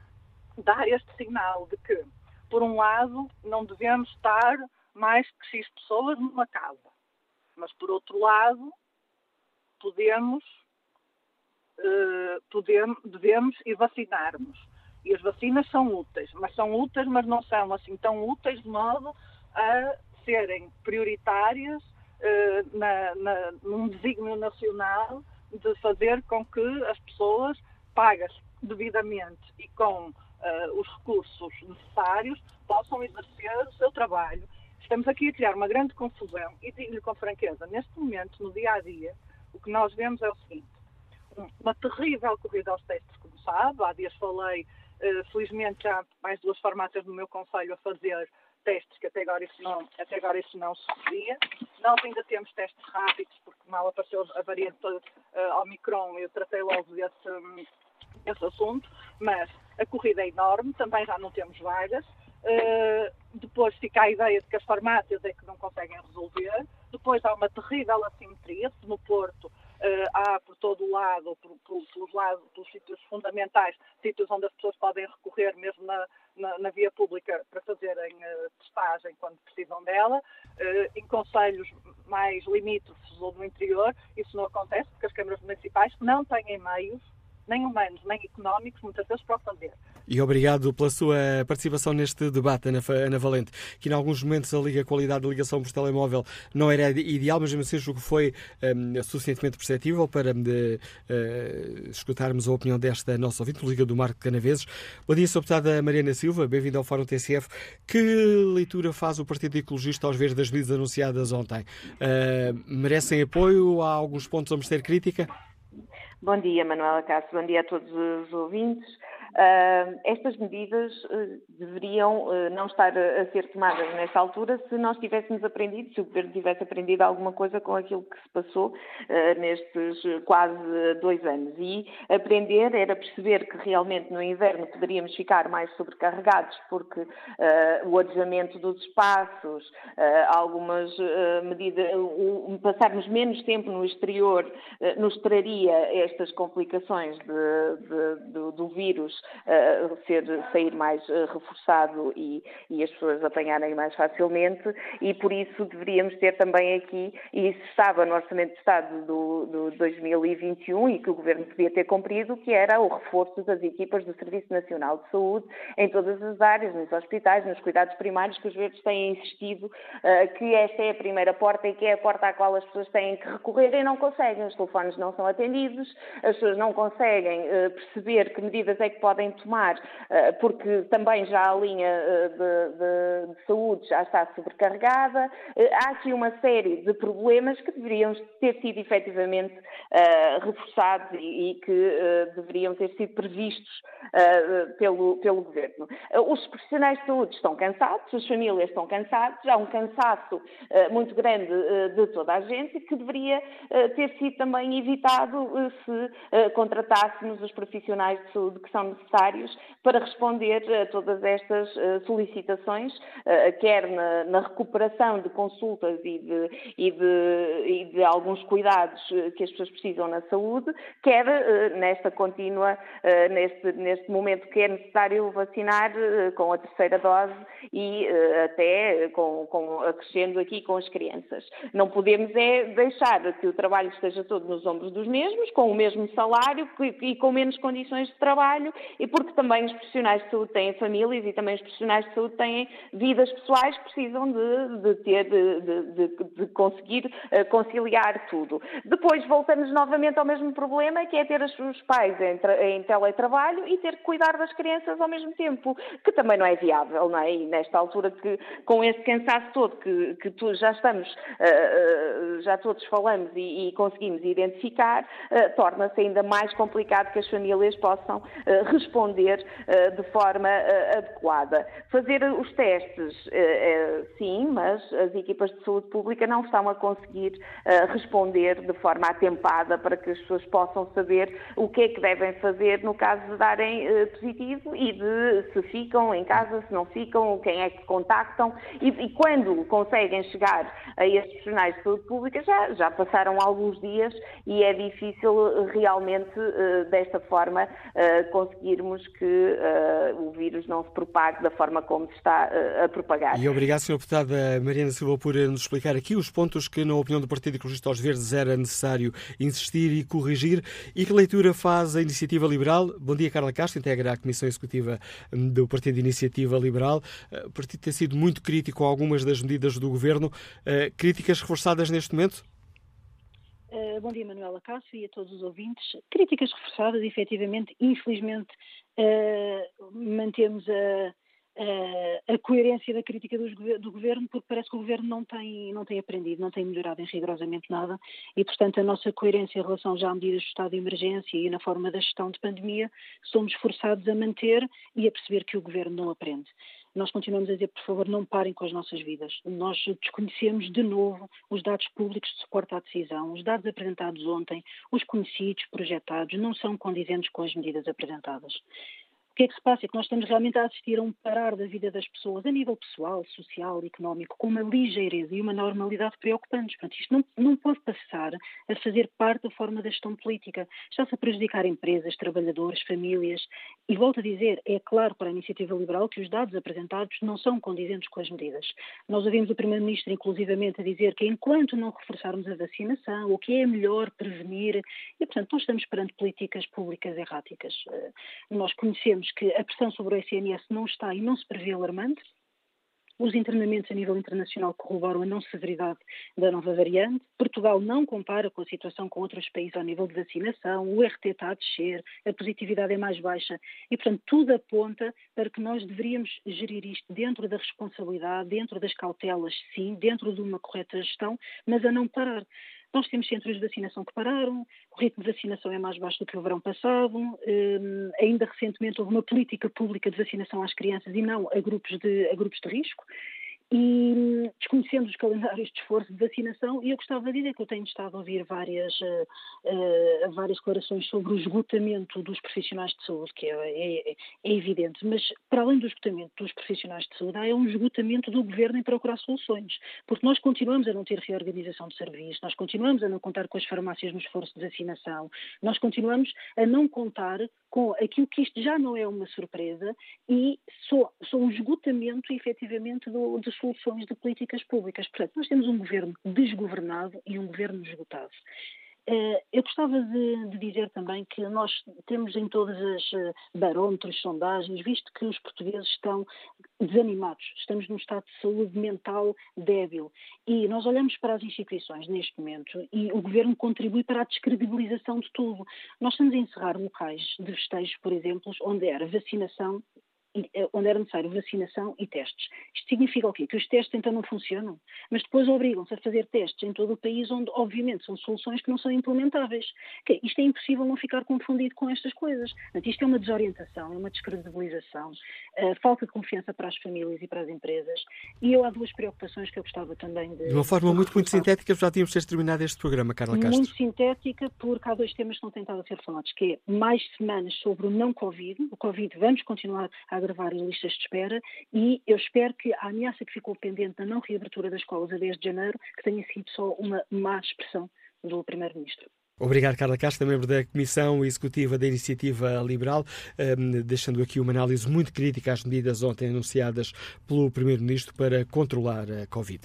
dar este sinal de que, por um lado, não devemos estar mais que X pessoas numa casa. Mas, por outro lado, podemos, uh, podemos, devemos e vacinarmos. E as vacinas são úteis, mas são úteis, mas não são assim tão úteis de modo a serem prioritárias uh, na, na, num desígnio nacional de fazer com que as pessoas pagas devidamente e com uh, os recursos necessários possam exercer o seu trabalho Estamos aqui a criar uma grande confusão e digo-lhe com franqueza, neste momento, no dia a dia, o que nós vemos é o seguinte: uma terrível corrida aos testes, como sabe. Há dias falei, uh, felizmente, já mais duas farmácias no meu conselho a fazer testes, que até agora isso não, até agora isso não sucedia. Nós ainda temos testes rápidos, porque mal apareceu a variante uh, Omicron, eu tratei logo desse, um, esse assunto, mas a corrida é enorme, também já não temos vagas. Uh, depois fica a ideia de que as farmácias é que não conseguem resolver. Depois há uma terrível assimetria. Se no Porto uh, há por todo o lado, por, por, pelos lados, pelos sítios fundamentais, sítios onde as pessoas podem recorrer mesmo na, na, na via pública para fazerem uh, testagem quando precisam dela. em conselhos mais limítrofes ou no interior, isso não acontece porque as câmaras municipais não têm meios nem humanos, nem económicos, muitas vezes para o fazer. E obrigado pela sua participação neste debate, Ana, Ana Valente, que em alguns momentos a, liga, a qualidade da ligação por telemóvel não era ideal, mas mesmo assim julgo que foi um, suficientemente perceptível para de, uh, escutarmos a opinião desta nossa ouvinte, Liga do Marco Canaveses. Bom dia, Sra. Deputada Mariana Silva, bem-vinda ao Fórum TCF. Que leitura faz o Partido Ecologista aos ver das medidas anunciadas ontem? Uh, merecem apoio? Há alguns pontos a merecer crítica? Bom dia, Manuela Cássio. Bom dia a todos os ouvintes. Uh, estas medidas uh, deveriam uh, não estar a, ser tomadas nesta altura se nós tivéssemos aprendido, se o Governo tivesse aprendido alguma coisa com aquilo que se passou nestes quase dois anos. E aprender era perceber que realmente no inverno poderíamos ficar mais sobrecarregados porque o adiamento dos espaços, algumas medidas, passarmos menos tempo no exterior nos traria estas complicações de, de, do vírus uh, ser, sair mais uh, reforçado e, e, as pessoas apanharem mais facilmente e por isso deveríamos ter também aqui, e isso estava no Orçamento de Estado do, do 2021 e que o Governo podia ter cumprido, que era o reforço das equipas do Serviço Nacional de Saúde em todas as áreas, nos hospitais, nos cuidados primários, que os verdes têm insistido uh, que esta é a primeira porta e que é a porta à qual as pessoas têm que recorrer e não conseguem. Os telefones não são atendidos, as pessoas não conseguem perceber que medidas é que podem podem tomar, eh, porque também já a linha eh, de, de, de saúde já está sobrecarregada. Eh, há aqui uma série de problemas que deveriam ter sido efetivamente reforçados e, que deveriam ter sido previstos pelo, pelo Governo. Os profissionais de saúde estão cansados, as famílias estão cansadas, há um cansaço muito grande de toda a gente que deveria ter sido também evitado se contratássemos os profissionais de saúde que são necessários para responder a todas estas uh, solicitações, uh, quer na, na, recuperação de consultas e de, e, de, e de, alguns cuidados que as pessoas precisam na saúde, quer nesta contínua, neste, neste momento que é necessário vacinar com a terceira dose e até com, com, acrescendo aqui com as crianças. Não podemos é deixar que o trabalho esteja todo nos ombros dos mesmos, com o mesmo salário e com menos condições de trabalho, e porque também os profissionais de saúde têm famílias e também os profissionais de saúde têm vidas pessoais que precisam de, de ter, de, de, de conseguir uh, conciliar tudo. Depois voltamos novamente ao mesmo problema, que é ter os pais em, em, teletrabalho e ter que cuidar das crianças ao mesmo tempo, que também não é viável, não é? E nesta altura que, com esse cansaço todo que, que tu, já estamos, uh, uh, já todos falamos e, e conseguimos identificar, torna-se ainda mais complicado que as famílias possam responder de forma adequada. Fazer os testes, sim, mas as equipas de saúde pública não estão a conseguir responder de forma atempada para que as pessoas possam saber o que é que devem fazer no caso de darem positivo e de se ficam em casa, se não ficam, quem é que contactam e, e quando conseguem chegar a estes profissionais de saúde pública já, já passaram alguns dias e é difícil realmente desta forma conseguirmos que uh, o vírus não se propague da forma como se está uh, a propagar. E obrigado, Sra. Deputada Mariana Silva, por nos explicar aqui os pontos que, na opinião do Partido Ecologista aos Verdes, era necessário insistir e corrigir. E que leitura faz a Iniciativa Liberal? Bom dia, Carla Castro, integra a Comissão Executiva hum, do Partido Iniciativa Liberal. O partido tem sido muito crítico a algumas das medidas do Governo. Críticas reforçadas neste momento? Uh, bom dia, Manuela Cássio e a todos os ouvintes. Críticas reforçadas, efetivamente, infelizmente, uh, mantemos a, a, a, coerência da crítica do, do, governo, porque parece que o governo não tem, não tem aprendido, não tem melhorado em rigorosamente nada, e, portanto, a nossa coerência em relação já a medidas de estado de emergência e na forma da gestão de pandemia, somos forçados a manter e a perceber que o governo não aprende nós continuamos a dizer, por favor, não parem com as nossas vidas. Nós desconhecemos de novo os dados públicos de suporte à decisão. Os dados apresentados ontem, os conhecidos, projetados, não são condizentes com as medidas apresentadas que é que se passa? É que nós estamos realmente a assistir a um parar da vida das pessoas, a nível pessoal, social, económico, com uma ligeireza e uma normalidade preocupantes. Portanto, isto não, não pode passar a fazer parte da forma da gestão política. Está-se a prejudicar empresas, trabalhadores, famílias. E volto a dizer, é claro para a iniciativa liberal que os dados apresentados não são condizentes com as medidas. Nós ouvimos o Primeiro-Ministro, inclusivamente, a dizer que enquanto não reforçarmos a vacinação, o que é melhor prevenir, e, portanto, nós estamos perante políticas públicas erráticas. Eh, nós conhecemos que a pressão sobre o SNS não está e não se prevê alarmante. Os internamentos a nível internacional corroboram a não severidade da nova variante. Portugal não compara com a situação com outros países ao nível de vacinação. O RT está a descer, a positividade é mais baixa. E, portanto, tudo aponta para que nós deveríamos gerir isto dentro da responsabilidade, dentro das cautelas, sim, dentro de uma correta gestão, mas a não parar. Nós temos centros de vacinação que pararam, o ritmo de vacinação é mais baixo do que o verão passado, um, ainda recentemente houve uma política pública de vacinação às crianças e não a grupos de, a grupos de risco e desconhecendo os calendários de esforço de vacinação, e eu gostava de dizer que eu tenho estado a ouvir várias, uh, várias declarações sobre o esgotamento dos profissionais de saúde, que é, é, é, evidente, mas para além do esgotamento dos profissionais de saúde, há um esgotamento do governo em procurar soluções, porque nós continuamos a não ter reorganização de serviços, nós continuamos a não contar com as farmácias no esforço de vacinação, nós continuamos a não contar com aquilo que isto já não é uma surpresa e só, só um esgotamento efetivamente do, soluções de políticas públicas. Portanto, nós temos um governo desgovernado e um governo esgotado. Eh, eu gostava de, de, dizer também que nós temos em todas as eh, barómetros, sondagens, visto que os portugueses estão desanimados, estamos num estado de saúde mental débil e nós olhamos para as instituições neste momento e o governo contribui para a descredibilização de tudo. Nós estamos a encerrar locais de festejos, por exemplo, onde era vacinação onde era necessário vacinação e testes. Isto significa o quê? Que os testes então não funcionam, mas depois obrigam-se a fazer testes em todo o país, onde obviamente são soluções que não são implementáveis. Que isto é impossível não ficar confundido com estas coisas. Portanto, isto é uma desorientação, é uma descredibilização, uh, falta de confiança para as famílias e para as empresas. E eu há duas preocupações que eu gostava também de. De uma forma muito, muito sintética, já tínhamos terminado este programa, Carla Castro. Muito sintética, porque há dois temas que não têm estado a ser falados, que é mais semanas sobre o não Covid. O Covid vamos continuar a agravar as listas de espera e eu espero que a ameaça que ficou pendente da não reabertura das escolas a 10 de janeiro, que tenha sido só uma má expressão do Primeiro-Ministro. Obrigado, Carla Castro, membro da Comissão Executiva da Iniciativa Liberal, um, deixando aqui uma análise muito crítica às medidas ontem anunciadas pelo Primeiro-Ministro para controlar a Covid.